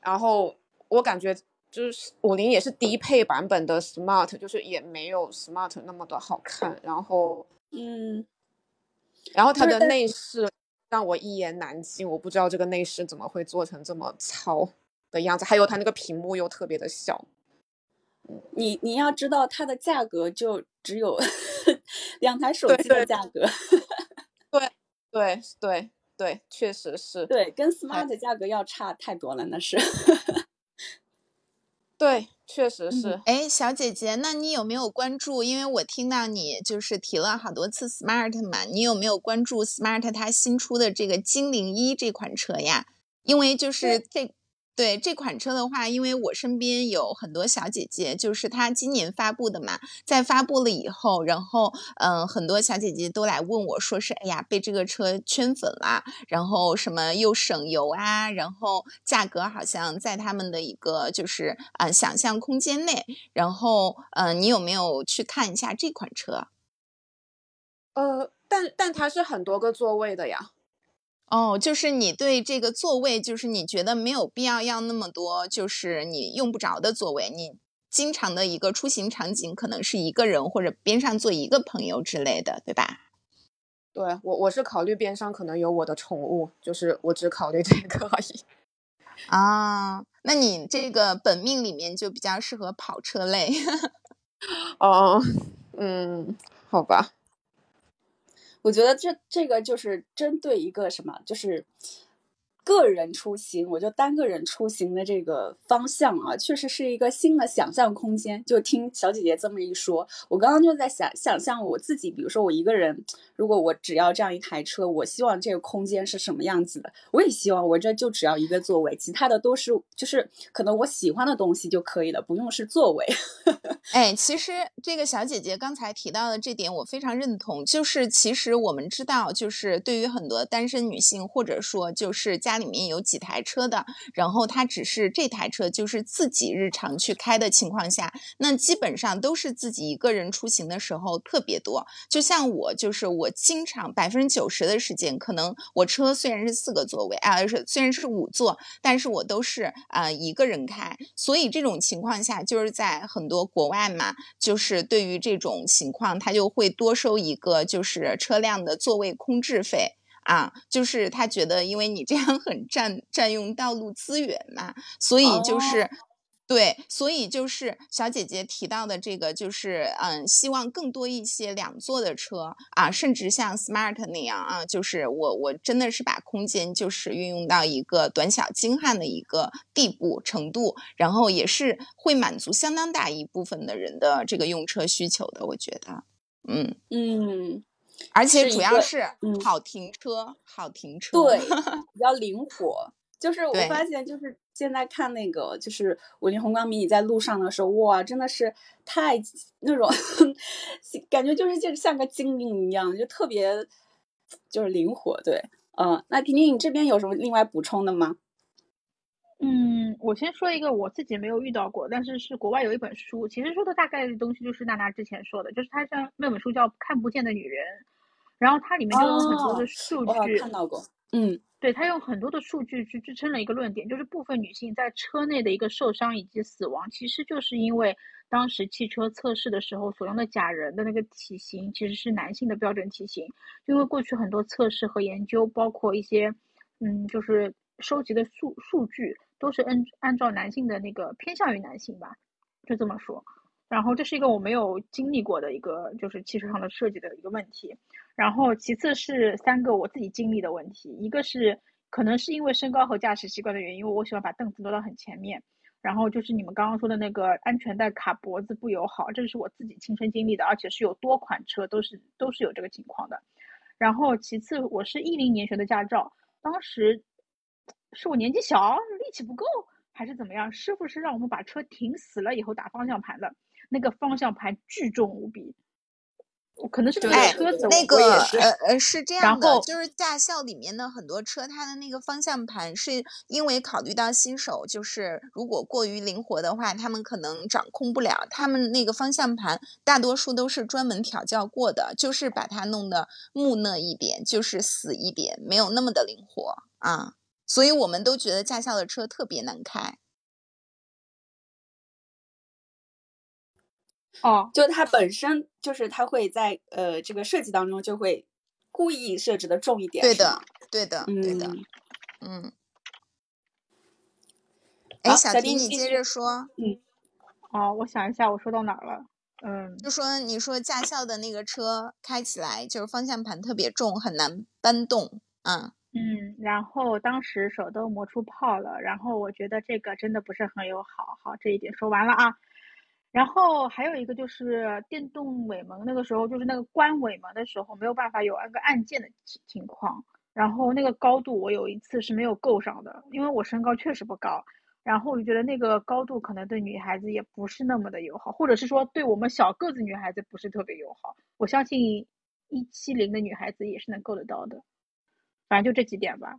然后我感觉。就是五菱也是低配版本的 Smart，就是也没有 Smart 那么的好看。然后，嗯，然后它的内饰让我一言难尽，我不知道这个内饰怎么会做成这么糙的样子。还有它那个屏幕又特别的小。你你要知道它的价格就只有 两台手机的价格。对对对对，确实是。对，跟 Smart 价格要差太多了，那是。对，确实是。哎，小姐姐，那你有没有关注？因为我听到你就是提了好多次 Smart 嘛，你有没有关注 Smart 它新出的这个精灵一这款车呀？因为就是这。对这款车的话，因为我身边有很多小姐姐，就是她今年发布的嘛，在发布了以后，然后嗯，很多小姐姐都来问我说是，哎呀，被这个车圈粉了，然后什么又省油啊，然后价格好像在他们的一个就是啊想象空间内，然后嗯，你有没有去看一下这款车？呃，但但它是很多个座位的呀。哦，就是你对这个座位，就是你觉得没有必要要那么多，就是你用不着的座位。你经常的一个出行场景，可能是一个人或者边上坐一个朋友之类的，对吧？对我，我是考虑边上可能有我的宠物，就是我只考虑这个而已。啊，那你这个本命里面就比较适合跑车类。哦，嗯，好吧。我觉得这这个就是针对一个什么，就是。个人出行，我就单个人出行的这个方向啊，确实是一个新的想象空间。就听小姐姐这么一说，我刚刚就在想想象我自己，比如说我一个人，如果我只要这样一台车，我希望这个空间是什么样子的？我也希望我这就只要一个座位，其他的都是就是可能我喜欢的东西就可以了，不用是座位。哎，其实这个小姐姐刚才提到的这点，我非常认同。就是其实我们知道，就是对于很多单身女性，或者说就是家。家里面有几台车的，然后他只是这台车就是自己日常去开的情况下，那基本上都是自己一个人出行的时候特别多。就像我，就是我经常百分之九十的时间，可能我车虽然是四个座位啊，是虽然是五座，但是我都是啊一个人开。所以这种情况下，就是在很多国外嘛，就是对于这种情况，他就会多收一个就是车辆的座位空置费。啊，就是他觉得，因为你这样很占占用道路资源嘛，所以就是，对，所以就是小姐姐提到的这个，就是嗯，希望更多一些两座的车啊，甚至像 Smart 那样啊，就是我我真的是把空间就是运用到一个短小精悍的一个地步程度，然后也是会满足相当大一部分的人的这个用车需求的，我觉得，嗯。嗯，而且主要是嗯好停车，好停车，对，比较灵活。就是我发现，就是现在看那个，就是五菱宏光迷你在路上的时候，哇，真的是太那种感觉，就是就像个精灵一样，就特别就是灵活。对，嗯、那婷婷，你这边有什么另外补充的吗？嗯，我先说一个我自己没有遇到过，但是是国外有一本书，其实说的大概的东西就是娜娜之前说的，就是它像那本书叫《看不见的女人》，然后它里面就有很多哦的数据，看到过。嗯对，它用很多的数据去支撑了一个论点，就是部分女性在车内的一个受伤以及死亡，其实就是因为当时汽车测试的时候所用的假人的那个体型其实是男性的标准体型，因为过去很多测试和研究，包括一些嗯，就是收集的数数据都是按按照男性的那个偏向于男性吧，就这么说。然后这是一个我没有经历过的一个就是汽车上的设计的一个问题。然后其次是三个我自己经历的问题，一个是可能是因为身高和驾驶习惯的原因，我喜欢把凳子挪到很前面。然后就是你们刚刚说的那个安全带卡脖子不友好，这是我自己亲身经历的，而且是有多款车都是都是有这个情况的。然后其次，我是一零年学的驾照，当时是我年纪小，力气不够，还是怎么样？师傅是让我们把车停死了以后打方向盘的，那个方向盘巨重无比，可能是那个哎车子，那个呃呃是这样的，就是驾校里面的很多车，它的那个方向盘是因为考虑到新手，就是如果过于灵活的话，他们可能掌控不了。他们那个方向盘大多数都是专门调教过的，就是把它弄得木讷一点，就是死一点，没有那么的灵活啊。所以我们都觉得驾校的车特别难开。哦，就它本身就是它会在呃这个设计当中就会故意设置的重一点，对的，对的，对的，嗯，嗯。哎，小迪，你接着说。嗯哦，我想一下，我说到哪儿了？嗯，就说你说驾校的那个车开起来就是方向盘特别重，很难搬动啊。嗯，然后当时手都磨出泡了，然后我觉得这个真的不是很友好。好，这一点说完了啊。然后还有一个就是电动尾门，那个时候就是那个关尾门的时候没有办法有那个按键的情情况，然后那个高度我有一次是没有够上的，因为我身高确实不高，然后我就觉得那个高度可能对女孩子也不是那么的友好，或者是说对我们小个子女孩子不是特别友好。我相信一七零的女孩子也是能够得到的，反正就这几点吧。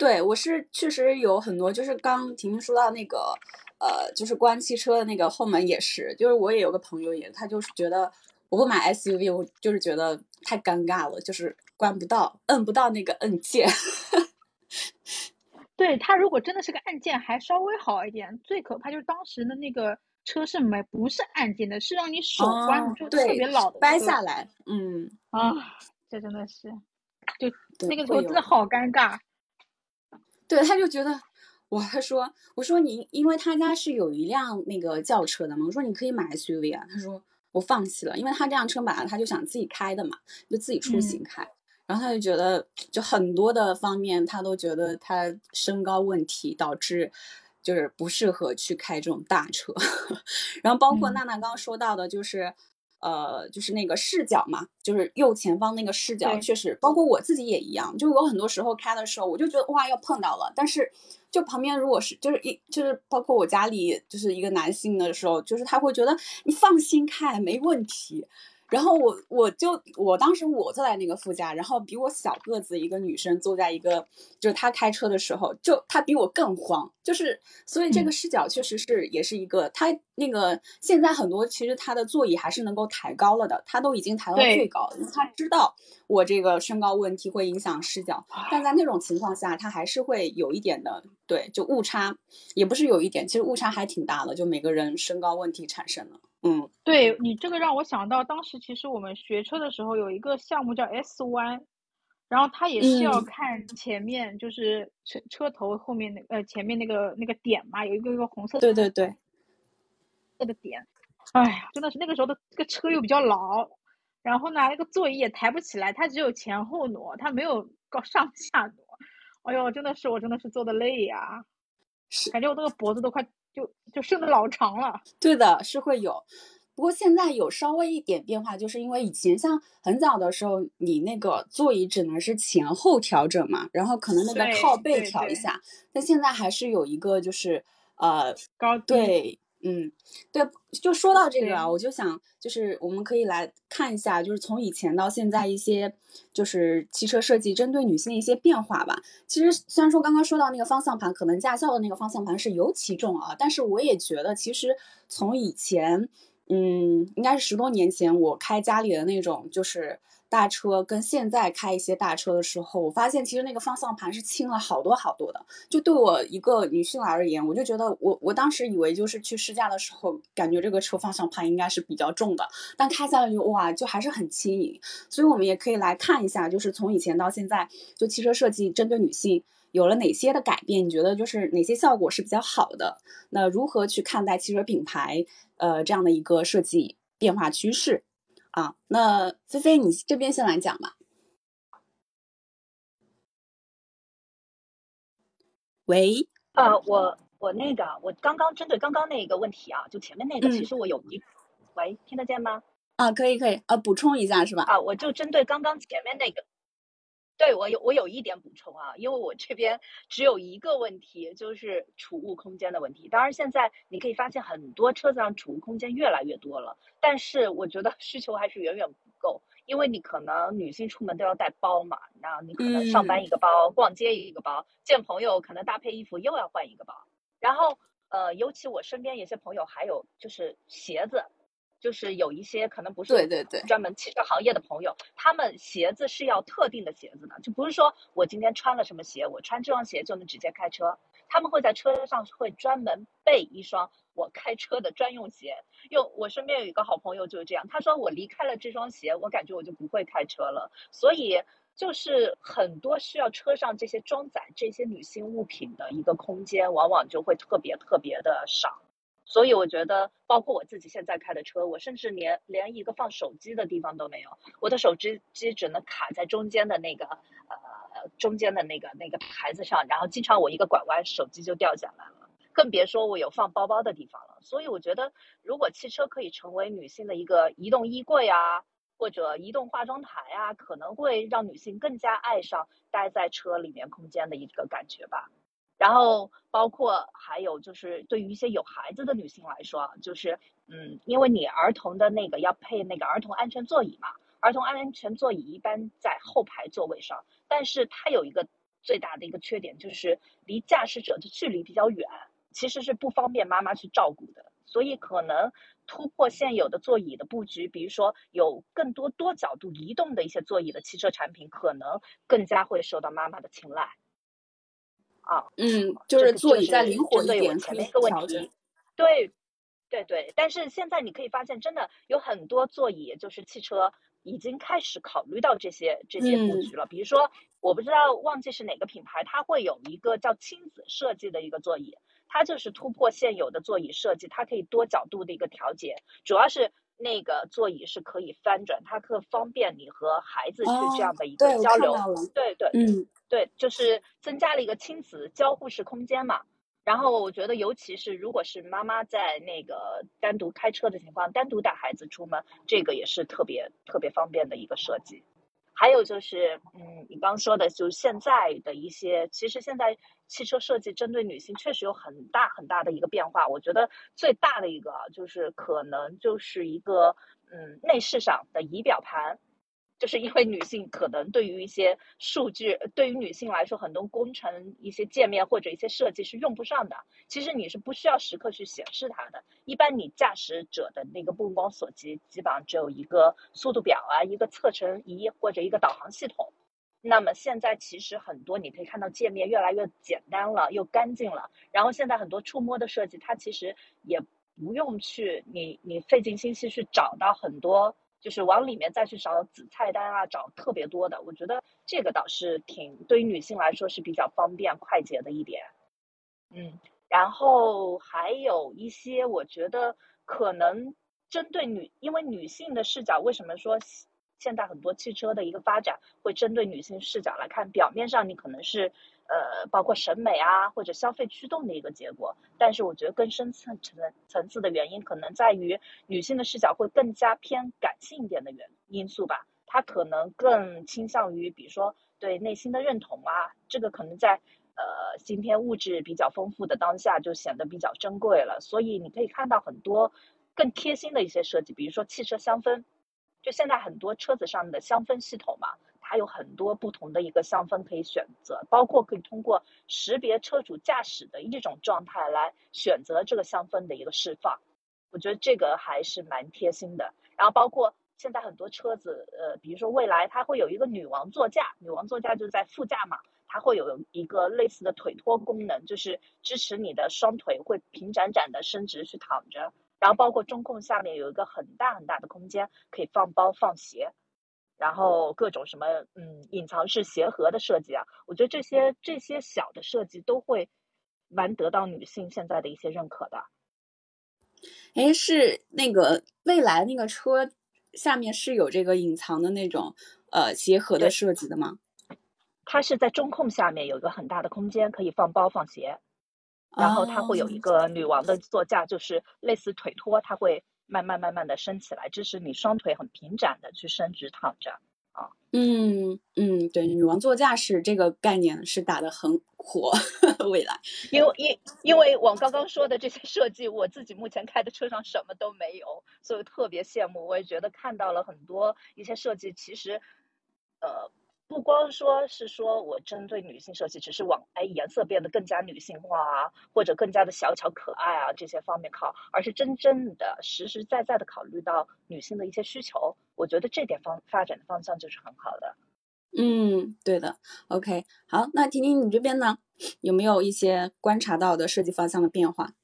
对我是确实有很多，就是刚婷婷说到那个，呃，就是关汽车的那个后门也是，就是我也有个朋友也，他就是觉得我不买 SUV，我就是觉得太尴尬了，就是关不到，摁不到那个按键。对他如果真的是个按键，还稍微好一点。最可怕就是当时的那个车是没不是按键的，是让你手关，哦就特别老的掰下来，嗯，啊，这真的是，就那个时候真的好尴尬。对，他就觉得，哇，他说，我说你，因为他家是有一辆那个轿车的嘛，我说你可以买 SUV 啊，他说我放弃了，因为他这辆车买了他就想自己开的嘛，就自己出嗯。行开，然后他就觉得，就很多的方面他都觉得他身高问题导致。就是不适合去开这种大车，然后包括嗯。娜娜刚刚说到的，就是，呃，就是那个视角嘛，就是右前方那个视角，确实，包括我自己也一样，就有很多时候开的时候，我就觉得哇要碰到了，但是就旁边如果是就是一就是包括我家里就是一个男性的时候，就是他会觉得你放心开没问题。然后我我就我当时我坐在那个副驾，然后比我小个子一个女生坐在一个，就是她开车的时候，就她比我更慌，就是所以这个嗯。视角确实是也是一个，她那个现在很多其实她的座椅还是能够抬高了的，她都已经抬到最高了，因为她知道我这个身高问题会影响视角，但在那种情况下，她还是会有一点的，对，就误差也不是有一点，其实误差还挺大的，就每个人身高问题产生了，嗯。对你这个让我想到，当时其实我们学车的时候有一个项目叫 S 弯，然后它也是要嗯看前面，就是车车头后面那呃前面那个那个点嘛，有一个一个红色对对对，的点。哎呀，真的是那个时候的这个车又比较老，然后呢，那个座椅也抬不起来，它只有前后挪，它没有搞上下挪。哎呦，真的是我真的是坐的累呀、是感觉我这个脖子都快就就伸的老长了。对的，是会有。不过现在有稍微一点变化，就是因为以前像很早的时候，你那个座椅只能是前后调整嘛，然后可能那个靠背调一下，但现在还是有一个就是呃高对，嗯，对，就说到这个啊，我就想，就是我们可以来看一下，就是从以前到现在一些，就是汽车设计针对女性的一些变化吧。其实虽然说刚刚说到那个方向盘，可能驾校的那个方向盘是尤其重啊，但是我也觉得，其实从以前，嗯，应该是十多年前我开家里的那种就是大车，跟现在开一些大车的时候，我发现其实那个方向盘是轻了好多好多的。就对我一个女性而言，我就觉得我我当时以为就是去试驾的时候，感觉这个车方向盘应该是比较重的，但开下来就哇，就还是很轻盈。所以我们也可以来看一下，就是从以前到现在，就汽车设计针对女性有了哪些的改变？你觉得就是哪些效果是比较好的？那如何去看待汽车品牌呃这样的一个设计变化趋势啊？那菲菲你这边先来讲吧。喂，呃，我我那个，我刚刚针对刚刚那个问题啊，就前面那个，嗯其实我有一，喂，听得见吗？啊，可以可以，呃，补充一下是吧？啊，我就针对刚刚前面那个，对我有我有一点补充啊，因为我这边只有一个问题，就是储物空间的问题。当然，现在你可以发现很多车子上储物空间越来越多了，但是我觉得 需求还是远远不够，因为你可能女性出门都要带包嘛，然后你可能上班嗯一个包，逛街一个包，见朋友可能搭配衣服又要换一个包，然后呃，尤其我身边有些朋友还有就是鞋子。就是有一些可能不是对对对专门汽车行业的朋友，他们鞋子是要特定的鞋子的，就不是说我今天穿了什么鞋，我穿这双鞋就能直接开车。他们会在车上会专门备一双我开车的专用鞋。因为我身边有一个好朋友就是这样，他说我离开了这双鞋，我感觉我就不会开车了。所以就是很多需要车上这些装载这些女性物品的一个空间，往往就会特别特别的少。所以我觉得，包括我自己现在开的车，我甚至连连一个放手机的地方都没有，我的手机机只能卡在中间的那个呃中间的那个那个台子上，然后经常我一个拐弯，手机就掉下来了，更别说我有放包包的地方了。所以我觉得，如果汽车可以成为女性的一个移动衣柜啊，或者移动化妆台啊，可能会让女性更加爱上待在车里面空间的一个感觉吧。然后包括还有就是对于一些有孩子的女性来说，就是嗯，因为你儿童的那个要配那个儿童安全座椅嘛，儿童安全座椅一般在后排座位上，但是它有一个最大的一个缺点，就是离驾驶者的距离比较远，其实是不方便妈妈去照顾的，所以可能突破现有的座椅的布局，比如说有更多多角度移动的一些座椅的汽车产品，可能更加会受到妈妈的青睐。啊，嗯，就是座椅是再灵活一针对我点，前面一个问题。对，对对，但是现在你可以发现，真的有很多座椅，就是汽车已经开始考虑到这些这些布嗯局了。比如说，我不知道忘记是哪个品牌，它会有一个叫亲子设计的一个座椅，它就是突破现有的座椅设计，它可以多角度的一个调节，主要是。那个座椅是可以翻转，它可方便你和孩子去哦这样的一个交流。对对，嗯对，就是增加了一个亲子交互式空间嘛。然后我觉得，尤其是如果是妈妈在那个单独开车的情况，单独带孩子出门，这个也是特别特别方便的一个设计。还有就是，嗯，你刚说的，就是现在的一些，其实现在汽车设计针对女性确实有很大很大的一个变化。我觉得最大的一个啊就是可能就是一个，嗯，内饰上的仪表盘。就是因为女性可能对于一些数据，对于女性来说，很多工程一些界面或者一些设计是用不上的。其实你是不需要时刻去显示它的。一般你驾驶者的那个目光所及，基本上只有一个速度表啊，一个测程仪或者一个导航系统。那么现在其实很多你可以看到界面越来越简单了，又干净了。然后现在很多触摸的设计，它其实也不用去你你费尽心思去找到很多就是往里面再去找子菜单啊，找特别多的。我觉得这个倒是挺对于女性来说是比较方便快捷的一点。嗯，然后还有一些，我觉得可能针对女，因为女性的视角，为什么说现在很多汽车的一个发展会针对女性视角来看？表面上你可能是呃，包括审美啊或者消费驱动的一个结果，但是我觉得更深层层层次的原因，可能在于女性的视角会更加偏感性一点的原因素吧。她可能更倾向于，比如说对内心的认同啊，这个可能在。呃，今天物质比较丰富的当下，就显得比较珍贵了。所以你可以看到很多更贴心的一些设计，比如说汽车香氛，就现在很多车子上的香氛系统嘛，它有很多不同的一个香氛可以选择，包括可以通过识别车主驾驶的一种状态来选择这个香氛的一个释放。我觉得这个还是蛮贴心的。然后包括现在很多车子，呃，比如说未来它会有一个女王座驾，女王座驾就是在副驾嘛。它会有一个类似的腿托功能，就是支持你的双腿会平展展的伸直去躺着，然后包括中控下面有一个很大很大的空间可以放包放鞋，然后各种什么嗯隐藏式鞋盒的设计啊，我觉得这些这些小的设计都会蛮得到女性现在的一些认可的。哎，是那个未来那个车下面是有这个隐藏的那种呃鞋盒的设计的吗？它是在中控下面有一个很大的空间，可以放包放鞋，然后它会有一个女王的座驾，就是类似腿托，它会慢慢慢慢的升起来，支持你双腿很平展的去伸直躺着啊。嗯嗯，对，女王座驾驶这个概念是打的很火，未来，因为因因为我刚刚说的这些设计，我自己目前开的车上什么都没有，所以特别羡慕。我也觉得看到了很多一些设计，其实，呃。不光说是说我针对女性设计，只是往哎颜色变得更加女性化啊，或者更加的小巧可爱啊这些方面靠，而是真正的实实在在的考虑到女性的一些需求。我觉得这点方发展的方向就是很好的。嗯，对的。OK，好，那婷婷你这边呢，有没有一些观察到的设计方向的变化？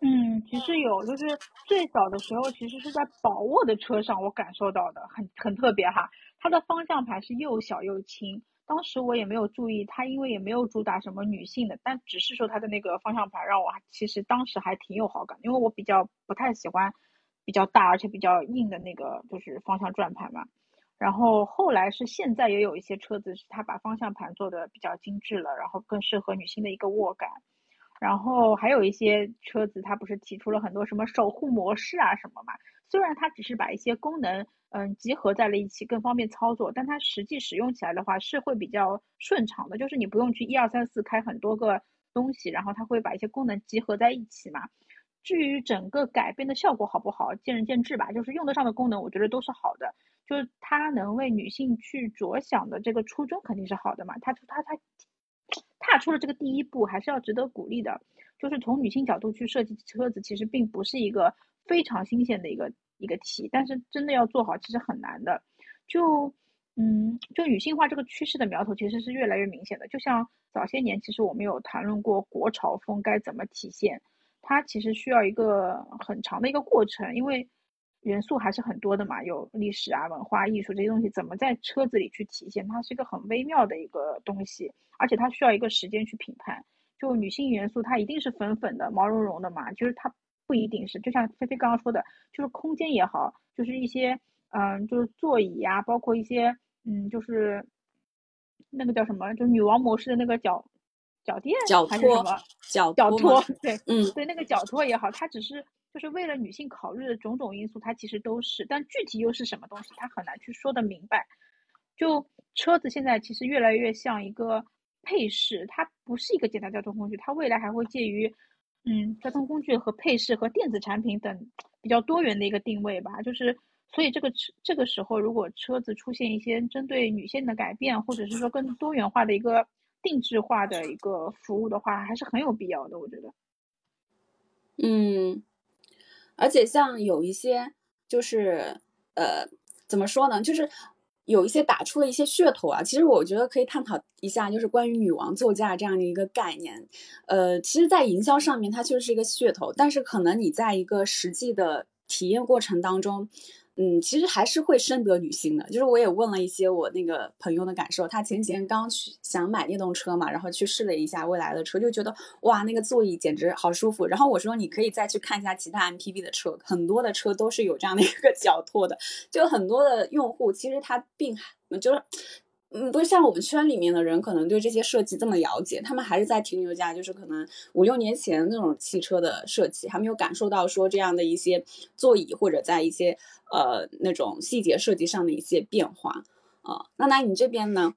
嗯，其实有，就是最早的时候，其实是在宝沃的车上，我感受到的很很特别哈。它的方向盘是又小又轻，当时我也没有注意，它因为也没有主打什么女性的，但只是说它的那个方向盘让我其实当时还挺有好感，因为我比较不太喜欢比较大而且比较硬的那个就是方向转盘嘛。然后后来是现在也有一些车子是它把方向盘做的比较精致了，然后更适合女性的一个握感。然后还有一些车子它不是提出了很多什么守护模式啊什么嘛？虽然它只是把一些功能。嗯，集合在了一起更方便操作，但它实际使用起来的话是会比较顺畅的，就是你不用去一二三四开很多个东西，然后它会把一些功能集合在一起嘛。至于整个改变的效果好不好，见仁见智吧。就是用得上的功能，我觉得都是好的。就是它能为女性去着想的这个初衷肯定是好的嘛。它它它踏出了这个第一步，还是要值得鼓励的。就是从女性角度去设计车子，其实并不是一个非常新鲜的一个。一个题，但是真的要做好，其实很难的。就，嗯，就女性化这个趋势的苗头，其实是越来越明显的。就像早些年，其实我们有谈论过国潮风该怎么体现，它其实需要一个很长的一个过程，因为元素还是很多的嘛，有历史啊、文化艺术这些东西，怎么在车子里去体现，它是一个很微妙的一个东西，而且它需要一个时间去评判。就女性元素，它一定是粉粉的、毛茸茸的嘛，就是它。不一定是，就像菲菲刚刚说的，就是空间也好，就是一些嗯，就是座椅呀，包括一些嗯，就是那个叫什么，就女王模式的那个脚脚垫还是什么脚脚托？对，嗯，对，那个脚托也好，它只是就是为了女性考虑的种种因素，它其实都是，但具体又是什么东西，它很难去说的明白。就车子现在其实越来越像一个配饰，它不是一个简单交通工具，它未来还会介于。嗯，交通工具和配饰和电子产品等比较多元的一个定位吧，就是所以这个这个时候，如果车子出现一些针对女性的改变，或者是说更多元化的一个定制化的一个服务的话，还是很有必要的，我觉得。嗯，而且像有一些就是呃，怎么说呢，就是。有一些打出了一些噱头啊，其实我觉得可以探讨一下，就是关于女王座驾这样的一个概念。呃，其实，在营销上面，它确实是一个噱头，但是可能你在一个实际的体验过程当中，嗯，其实还是会深得女性的。就是我也问了一些我那个朋友的感受，他前几天刚去想买电动车嘛，然后去试了一下未来的车，就觉得哇，那个座椅简直好舒服。然后我说你可以再去看一下其他 MPV 的车，很多的车都是有这样的一个 脚托的，就很多的用户其实他并就是。嗯，不像我们圈里面的人，可能对这些设计这么了解，他们还是在停留在就是可能五六年前那种汽车的设计，还没有感受到说这样的一些座椅或者在一些呃那种细节设计上的一些变化啊。那那你这边呢？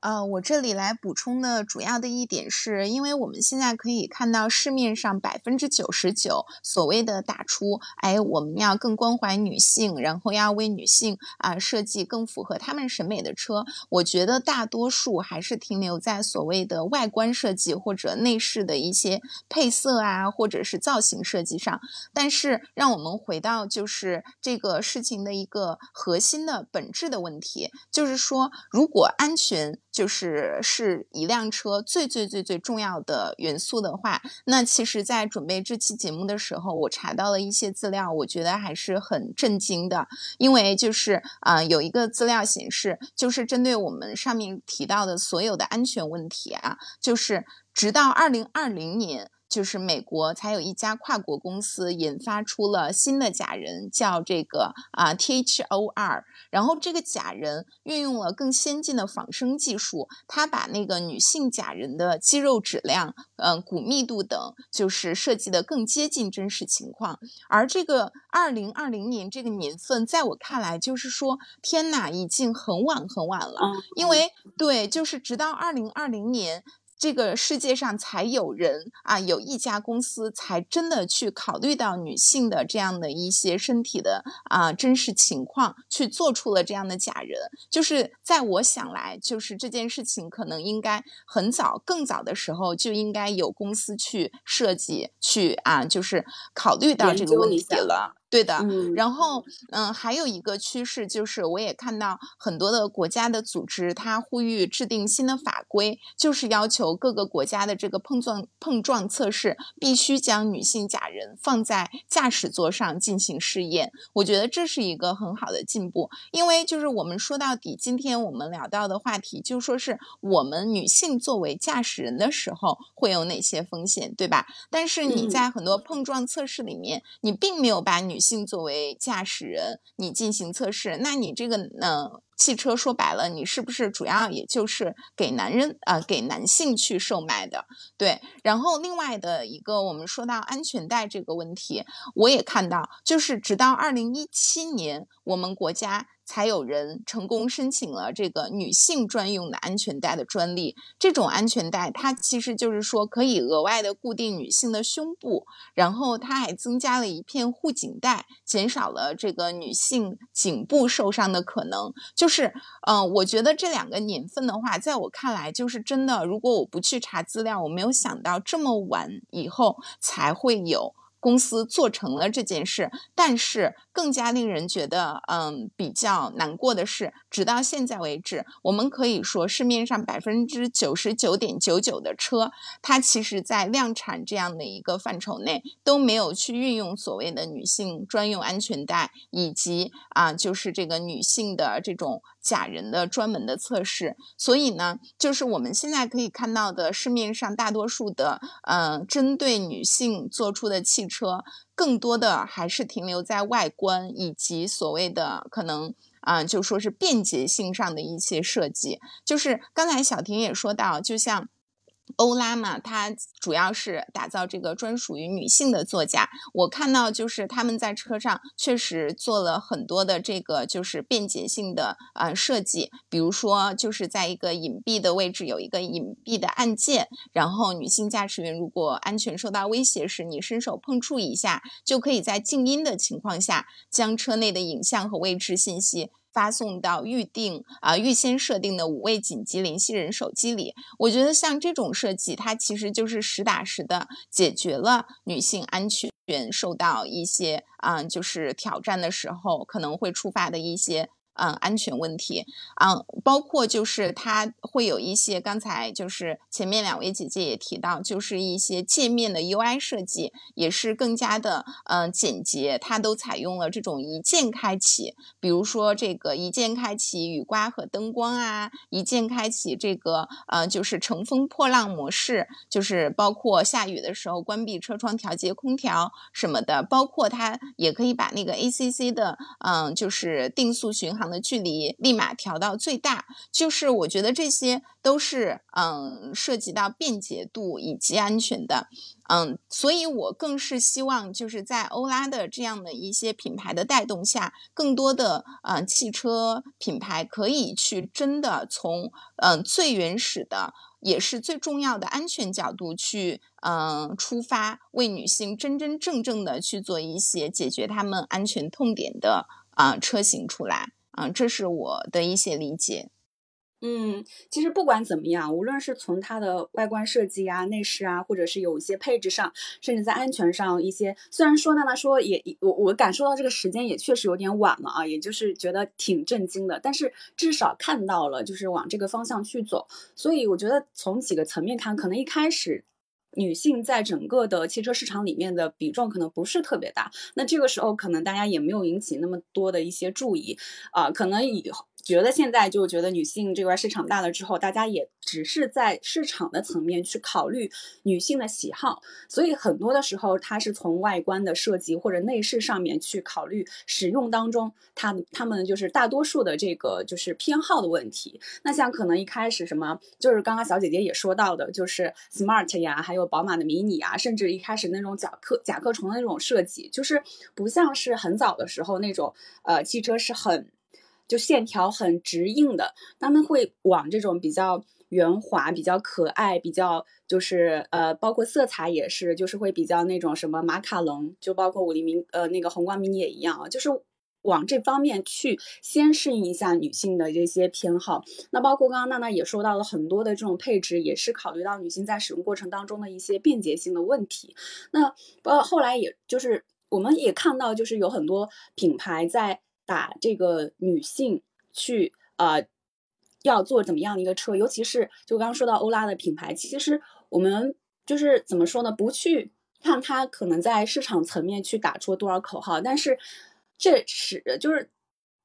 呃，我这里来补充的主要的一点是，因为我们现在可以看到市面上百分之九十九所谓的打出，哎，我们要更关怀女性，然后要为女性啊设计更符合她们审美的车。我觉得大多数还是停留在所谓的外观设计或者内饰的一些配色啊，或者是造型设计上。但是，让我们回到就是这个事情的一个核心的本质的问题，就是说，如果安全。就是是一辆车最最最最重要的元素的话，那其实，在准备这期节目的时候，我查到了一些资料，我觉得还是很震惊的。因为就是啊，有一个资料显示，就是针对我们上面提到的所有的安全问题啊，就是直到二零二零年。就是美国才有一家跨国公司研发出了新的假人，叫这个啊 T H O R。然后这个假人运用了更先进的仿生技术，它把那个女性假人的肌肉质量、嗯骨密度等，就是设计的更接近真实情况。而这个二零二零年这个年份，在我看来，就是说天哪，已经很晚很晚了。因为对，就是直到二零二零年。这个世界上才有人啊，有一家公司才真的去考虑到女性的这样的一些身体的啊真实情况，去做出了这样的假人。就是在我想来，就是这件事情可能应该很早、更早的时候就应该有公司去设计，去啊，就是考虑到这个问题了。对的，然后嗯，还有一个趋势就是，我也看到很多的国家的组织，它呼吁制定新的法规，就是要求各个国家的这个碰撞碰撞测试必须将女性假人放在驾驶座上进行试验。我觉得这是一个很好的进步，因为就是我们说到底，今天我们聊到的话题，就说是我们女性作为驾驶人的时候会有哪些风险，对吧？但是你在很多碰撞测试里面，你并没有把女性作为驾驶人，你进行测试，那你这个呢？汽车说白了，你是不是主要也就是给男人啊，给男性去售卖的？对。然后另外的一个，我们说到安全带这个问题，我也看到，就是直到二零一七年，我们国家。才有人成功申请了这个女性专用的安全带的专利。这种安全带，它其实就是说可以额外的固定女性的胸部，然后它还增加了一片护颈带，减少了这个女性颈部受伤的可能。就是，嗯，我觉得这两个年份的话，在我看来，就是真的。如果我不去查资料，我没有想到这么晚以后才会有。公司做成了这件事，但是更加令人觉得，嗯，比较难过的是，直到现在为止，我们可以说市面上百分之九十九点九九的车，它其实在量产这样的一个范畴内都没有去运用所谓的女性专用安全带，以及啊，就是这个女性的这种。假人的专门的测试，所以呢，就是我们现在可以看到的市面上大多数的，呃，针对女性做出的汽车，更多的还是停留在外观以及所谓的可能啊，就说是便捷性上的一些设计。就是刚才小婷也说到，就像。欧拉嘛，它主要是打造这个专属于女性的座驾。我看到就是他们在车上确实做了很多的这个就是便捷性的呃设计，比如说就是在一个隐蔽的位置有一个隐蔽的按键，然后女性驾驶员如果安全受到威胁时，你伸手碰触一下，就可以在静音的情况下将车内的影像和位置信息。发送到预定啊预先设定的五位紧急联系人手机里。我觉得像这种设计，它其实就是实打实的解决了女性安全受到一些啊就是挑战的时候可能会触发的一些。嗯安全问题，嗯，包括就是它会有一些刚才就是前面两位姐姐也提到，就是一些界面的 UI 设计也是更加的嗯简洁，它都采用了这种一键开启，比如说这个一键开启雨刮和灯光啊，一键开启这个呃就是乘风破浪模式，就是包括下雨的时候关闭车窗调节空调什么的，包括它也可以把那个 ACC 的嗯就是定速巡航的距离立马调到最大，就是我觉得这些都是嗯涉及到便捷度以及安全的，嗯，所以我更是希望就是在欧拉的这样的一些品牌的带动下，更多的嗯汽车品牌可以去真的从嗯最原始的。也是最重要的安全角度去，嗯，出发为女性真真正正的去做一些解决她们安全痛点的啊车型出来，啊，这是我的一些理解。嗯，其实不管怎么样，无论是从它的外观设计啊、内饰啊，或者是有一些配置上，甚至在安全上一些，虽然说娜娜说也我我感受到这个时间也确实有点晚了啊，也就是觉得挺震惊的，但是至少看到了就是往这个方向去走，所以我觉得从几个层面看，可能一开始女性在整个的汽车市场里面的比重可能不是特别大，那这个时候可能大家也没有引起那么多的一些注意啊，可能以后。觉得现在就觉得女性这块市场大了之后，大家也只是在市场的层面去考虑女性的喜好，所以很多的时候，它是从外观的设计或者内饰上面去考虑使用当中，它他们就是大多数的这个就是偏好的问题。那像可能一开始什么，就是刚刚小姐姐也说到的，就是 smart 呀，还有宝马的迷你啊，甚至一开始那种甲壳甲壳虫的那种设计，就是不像是很早的时候那种呃汽车是很。就线条很直硬的，他们会往这种比较圆滑、比较可爱、比较就是呃，包括色彩也是，就是会比较那种什么马卡龙，就包括五菱明呃那个宏光迷你也一样啊，就是往这方面去先适应一下女性的这些偏好。那包括刚刚娜娜也说到了很多的这种配置，也是考虑到女性在使用过程当中的一些便捷性的问题。那呃后来也就是我们也看到，就是有很多品牌在。把这个女性去呃要做怎么样的一个车，尤其是就刚刚说到欧拉的品牌，其实我们就是怎么说呢？不去看它可能在市场层面去打出多少口号，但是这是就是。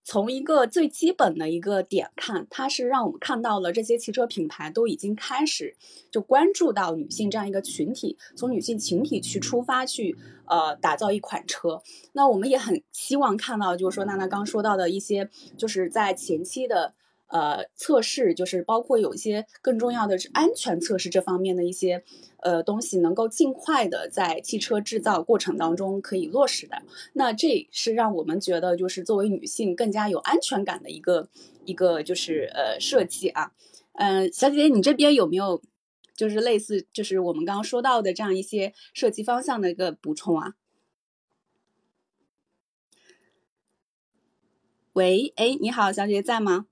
从一个最基本的一个点看，它是让我们看到了这些汽车品牌都已经开始就关注到女性这样一个群体，从女性群体去出发去呃打造一款车。那我们也很希望看到，就是说娜娜刚说到的一些，就是在前期的。呃，测试就是包括有一些更重要的是安全测试这方面的一些呃东西，能够尽快的在汽车制造过程当中可以落实的。那这是让我们觉得就是作为女性更加有安全感的一个一个就是呃设计啊。嗯，小姐姐，你这边有没有就是类似就是我们刚刚说到的这样一些设计方向的一个补充啊？喂，哎，你好，小姐姐在吗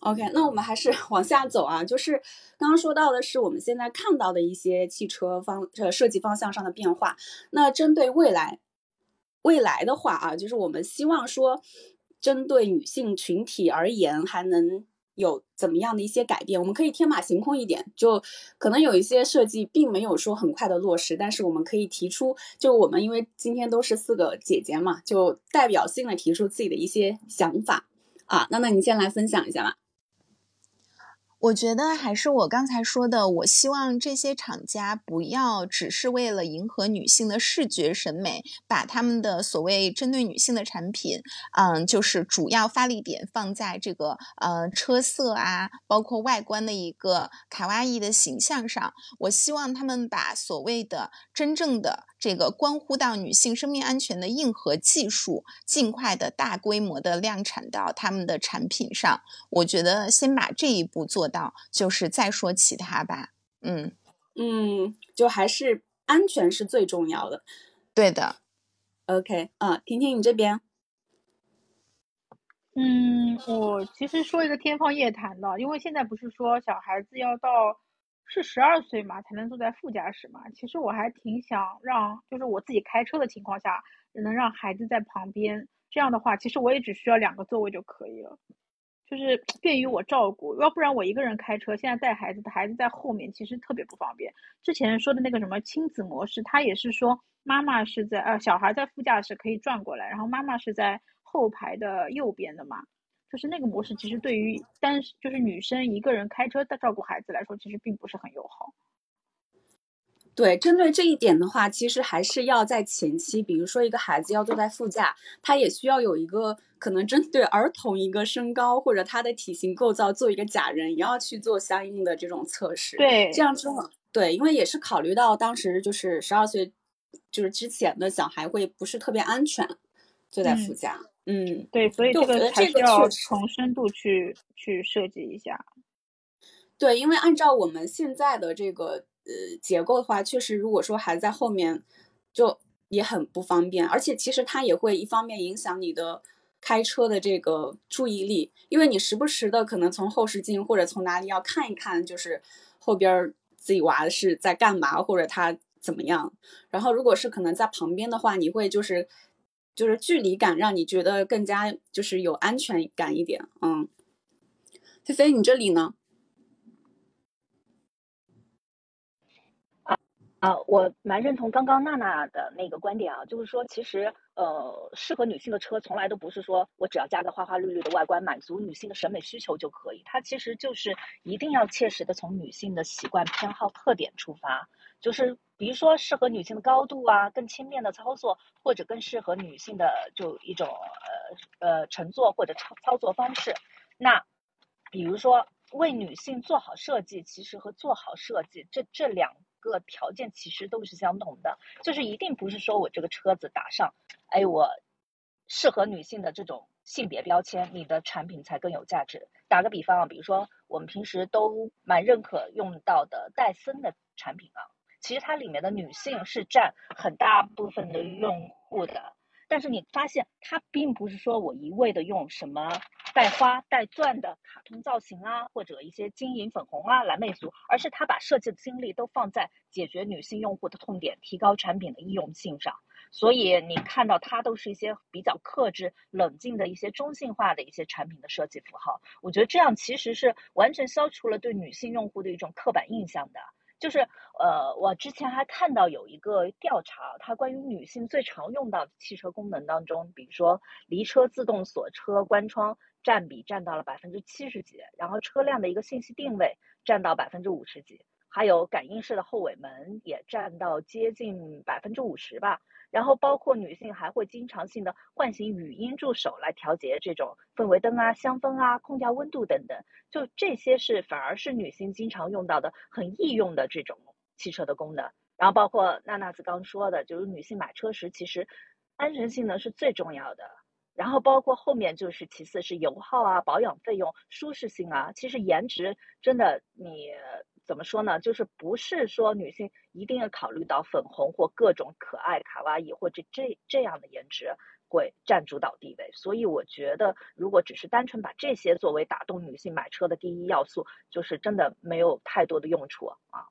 ？OK，那我们还是往下走啊。就是刚刚说到的是我们现在看到的一些汽车方呃设计方向上的变化。那针对未来，未来的话啊，就是我们希望说，针对女性群体而言，还能有怎么样的一些改变？我们可以天马行空一点，就可能有一些设计并没有说很快的落实，但是我们可以提出，就我们因为今天都是四个姐姐嘛，就代表性的提出自己的一些想法啊。那那你先来分享一下吧。我觉得还是我刚才说的，我希望这些厂家不要只是为了迎合女性的视觉审美，把他们的所谓针对女性的产品，嗯，就是主要发力点放在这个呃车色啊，包括外观的一个卡哇伊的形象上。我希望他们把所谓的真正的。这个关乎到女性生命安全的硬核技术，尽快的大规模的量产到他们的产品上。我觉得先把这一步做到，就是再说其他吧。嗯嗯，就还是安全是最重要的。对的。OK，啊，婷婷你这边。嗯，我其实说一个天方夜谭的，因为现在不是说小孩子要到。是十二岁嘛才能坐在副驾驶嘛？其实我还挺想让，就是我自己开车的情况下，能让孩子在旁边，这样的话，其实我也只需要两个座位就可以了，就是便于我照顾。要不然我一个人开车，现在带孩子孩子在后面，其实特别不方便。之前说的那个什么亲子模式，他也是说妈妈是在呃小孩在副驾驶可以转过来，然后妈妈是在后排的右边的嘛。就是那个模式，其实对于单就是女生一个人开车带照顾孩子来说，其实并不是很友好。对，针对这一点的话，其实还是要在前期，比如说一个孩子要坐在副驾，他也需要有一个可能针对儿童一个身高或者他的体型构造做一个假人，也要去做相应的这种测试。对，这样之后，对，因为也是考虑到当时就是十二岁，就是之前的小孩会不是特别安全，坐在副驾。嗯，对，所以这个还是要从深度去去设计一下。对，因为按照我们现在的这个。呃，结构的话，确实，如果说还在后面，就也很不方便，而且其实它也会一方面影响你的开车的这个注意力，因为你时不时的可能从后视镜或者从哪里要看一看，就是后边自己娃是在干嘛，或者他怎么样。然后如果是可能在旁边的话，你会就是就是距离感让你觉得更加就是有安全感一点。嗯，菲菲，你这里呢？啊，我蛮认同刚刚娜娜的那个观点啊，就是说，其实呃，适合女性的车从来都不是说我只要加个花花绿绿的外观，满足女性的审美需求就可以，它其实就是一定要切实的从女性的习惯、偏好、特点出发，就是比如说适合女性的高度啊，更轻便的操作，或者更适合女性的就一种呃呃乘坐或者操操作方式。那比如说为女性做好设计，其实和做好设计这这两。个条件其实都是相同的，就是一定不是说我这个车子打上，哎，我适合女性的这种性别标签，你的产品才更有价值。打个比方啊，比如说我们平时都蛮认可用到的戴森的产品啊，其实它里面的女性是占很大部分的用户的。但是你发现它并不是说我一味的用什么带花带钻的卡通造型啊，或者一些金银粉红啊蓝魅族，而是它把设计的精力都放在解决女性用户的痛点、提高产品的易用性上。所以你看到它都是一些比较克制、冷静的一些中性化的一些产品的设计符号。我觉得这样其实是完全消除了对女性用户的一种刻板印象的。就是呃，我之前还看到有一个调查，它关于女性最常用到的汽车功能当中，比如说离车自动锁车关窗占比占到了百分之七十几，然后车辆的一个信息定位占到百分之五十几，还有感应式的后尾门也占到接近百分之五十吧。然后包括女性还会经常性的唤醒语音助手来调节这种氛围灯啊、香氛啊、空调温度等等，就这些是反而是女性经常用到的很易用的这种汽车的功能。然后包括娜娜子刚说的，就是女性买车时其实安全性能是最重要的。然后包括后面就是其次是油耗啊、保养费用、舒适性啊，其实颜值真的你。怎么说呢？就是不是说女性一定要考虑到粉红或各种可爱卡哇伊或者这这样的颜值会占主导地位。所以我觉得，如果只是单纯把这些作为打动女性买车的第一要素，就是真的没有太多的用处啊。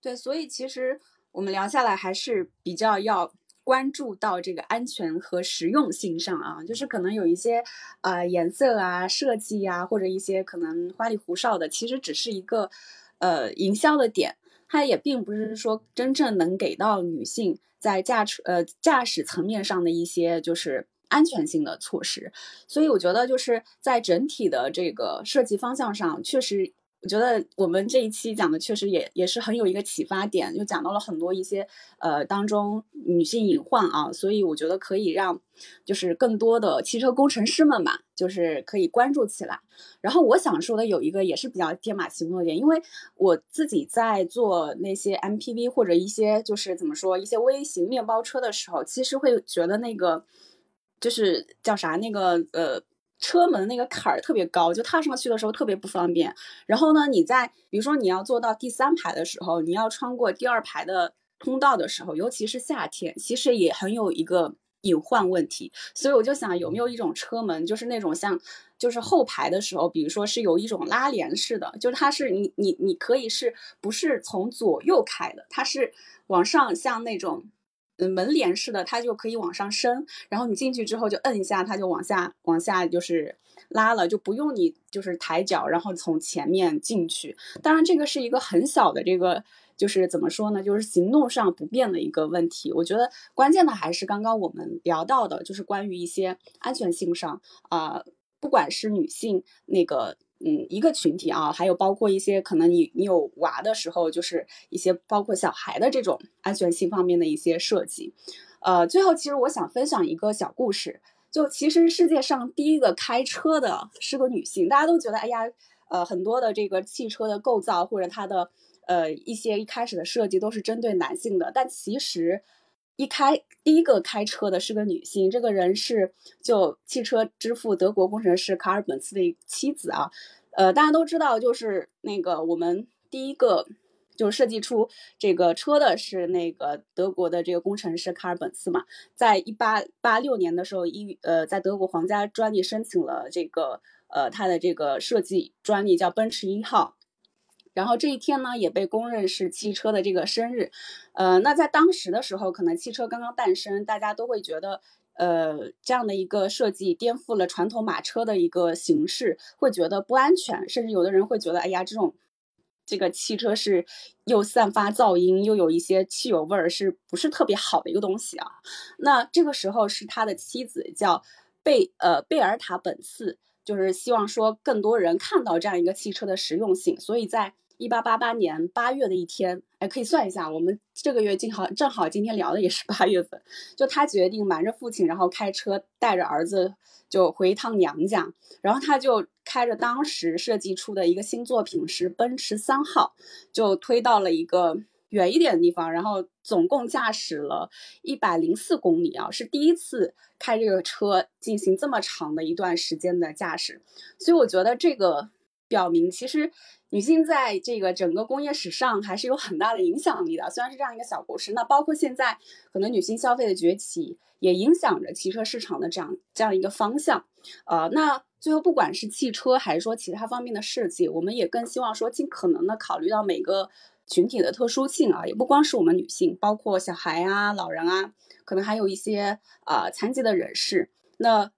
对，所以其实我们聊下来还是比较要。关注到这个安全和实用性上啊，就是可能有一些啊颜色啊设计啊，或者一些可能花里胡哨的，其实只是一个呃营销的点，它也并不是说真正能给到女性在驾车呃驾驶层面上的一些就是安全性的措施。所以我觉得就是在整体的这个设计方向上，确实。我觉得我们这一期讲的确实也也是很有一个启发点，就讲到了很多一些呃当中女性隐患啊，所以我觉得可以让就是更多的汽车工程师们吧，就是可以关注起来。然后我想说的有一个也是比较天马行空的点，因为我自己在做那些 MPV 或者一些就是怎么说一些微型面包车的时候，其实会觉得那个就是叫啥那个呃。车门那个坎儿特别高，就踏上去的时候特别不方便。然后呢，你在比如说你要坐到第三排的时候，你要穿过第二排的通道的时候，尤其是夏天，其实也很有一个隐患问题。所以我就想，有没有一种车门，就是那种像，就是后排的时候，比如说是有一种拉帘式的，就是它是你你你可以是不是从左右开的，它是往上像那种。嗯门帘式的，它就可以往上升，然后你进去之后就摁一下，它就往下往下就是拉了，就不用你就是抬脚，然后从前面进去。当然，这个是一个很小的这个。就是怎么说呢？就是行动上不便的一个问题。我觉得关键的还是刚刚我们聊到的，就是关于一些安全性上啊，不管是女性那个嗯一个群体啊，还有包括一些可能你你有娃的时候，就是一些包括小孩的这种安全性方面的一些设计。呃，最后其实我想分享一个小故事，就其实世界上第一个开车的是个女性，大家都觉得哎呀，呃，很多的这个汽车的构造或者它的。呃，一些一开始的设计都是针对男性的，但其实一开第一个开车的是个女性，这个人是就汽车之父德国工程师卡尔本茨的妻子啊。呃，大家都知道，就是那个我们第一个就是设计出这个车的是那个德国的这个工程师卡尔本茨嘛，在一八八六年的时候，一呃在德国皇家专利申请了这个呃他的这个设计专利叫奔驰一号。然后这一天呢，也被公认是汽车的这个生日，呃，那在当时的时候，可能汽车刚刚诞生，大家都会觉得，呃，这样的一个设计颠覆了传统马车的一个形式，会觉得不安全，甚至有的人会觉得，哎呀，这种这个汽车是又散发噪音，又有一些汽油味儿，是不是特别好的一个东西啊？那这个时候是他的妻子叫贝呃贝尔塔本次，就是希望说更多人看到这样一个汽车的实用性，所以在一八八八年八月的一天，哎，可以算一下，我们这个月正好正好今天聊的也是八月份，就他决定瞒着父亲，然后开车带着儿子就回一趟娘家，然后他就开着当时设计出的一个新作品是奔驰三号，就推到了一个远一点的地方，然后总共驾驶了一百零四公里啊，是第一次开这个车进行这么长的一段时间的驾驶，所以我觉得这个表明其实。女性在这个整个工业史上还是有很大的影响力的，虽然是这样一个小故事。那包括现在可能女性消费的崛起，也影响着汽车市场的这样这样一个方向。呃，那最后不管是汽车还是说其他方面的设计，我们也更希望说尽可能的考虑到每个群体的特殊性啊，也不光是我们女性，包括小孩啊、老人啊，可能还有一些啊残疾的人士。那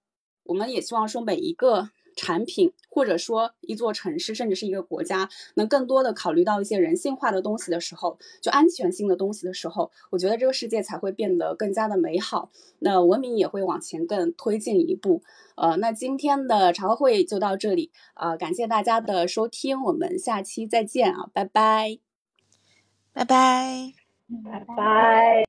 我们也希望说每一个。产品，或者说一座城市，甚至是一个国家，能更多的考虑到一些人性化的东西的时候，就安全性的东西的时候，我觉得这个世界才会变得更加的美好，那文明也会往前更推进一步。呃，那今天的茶话会就到这里啊，感谢大家的收听，我们下期再见啊，拜拜，拜拜，拜拜。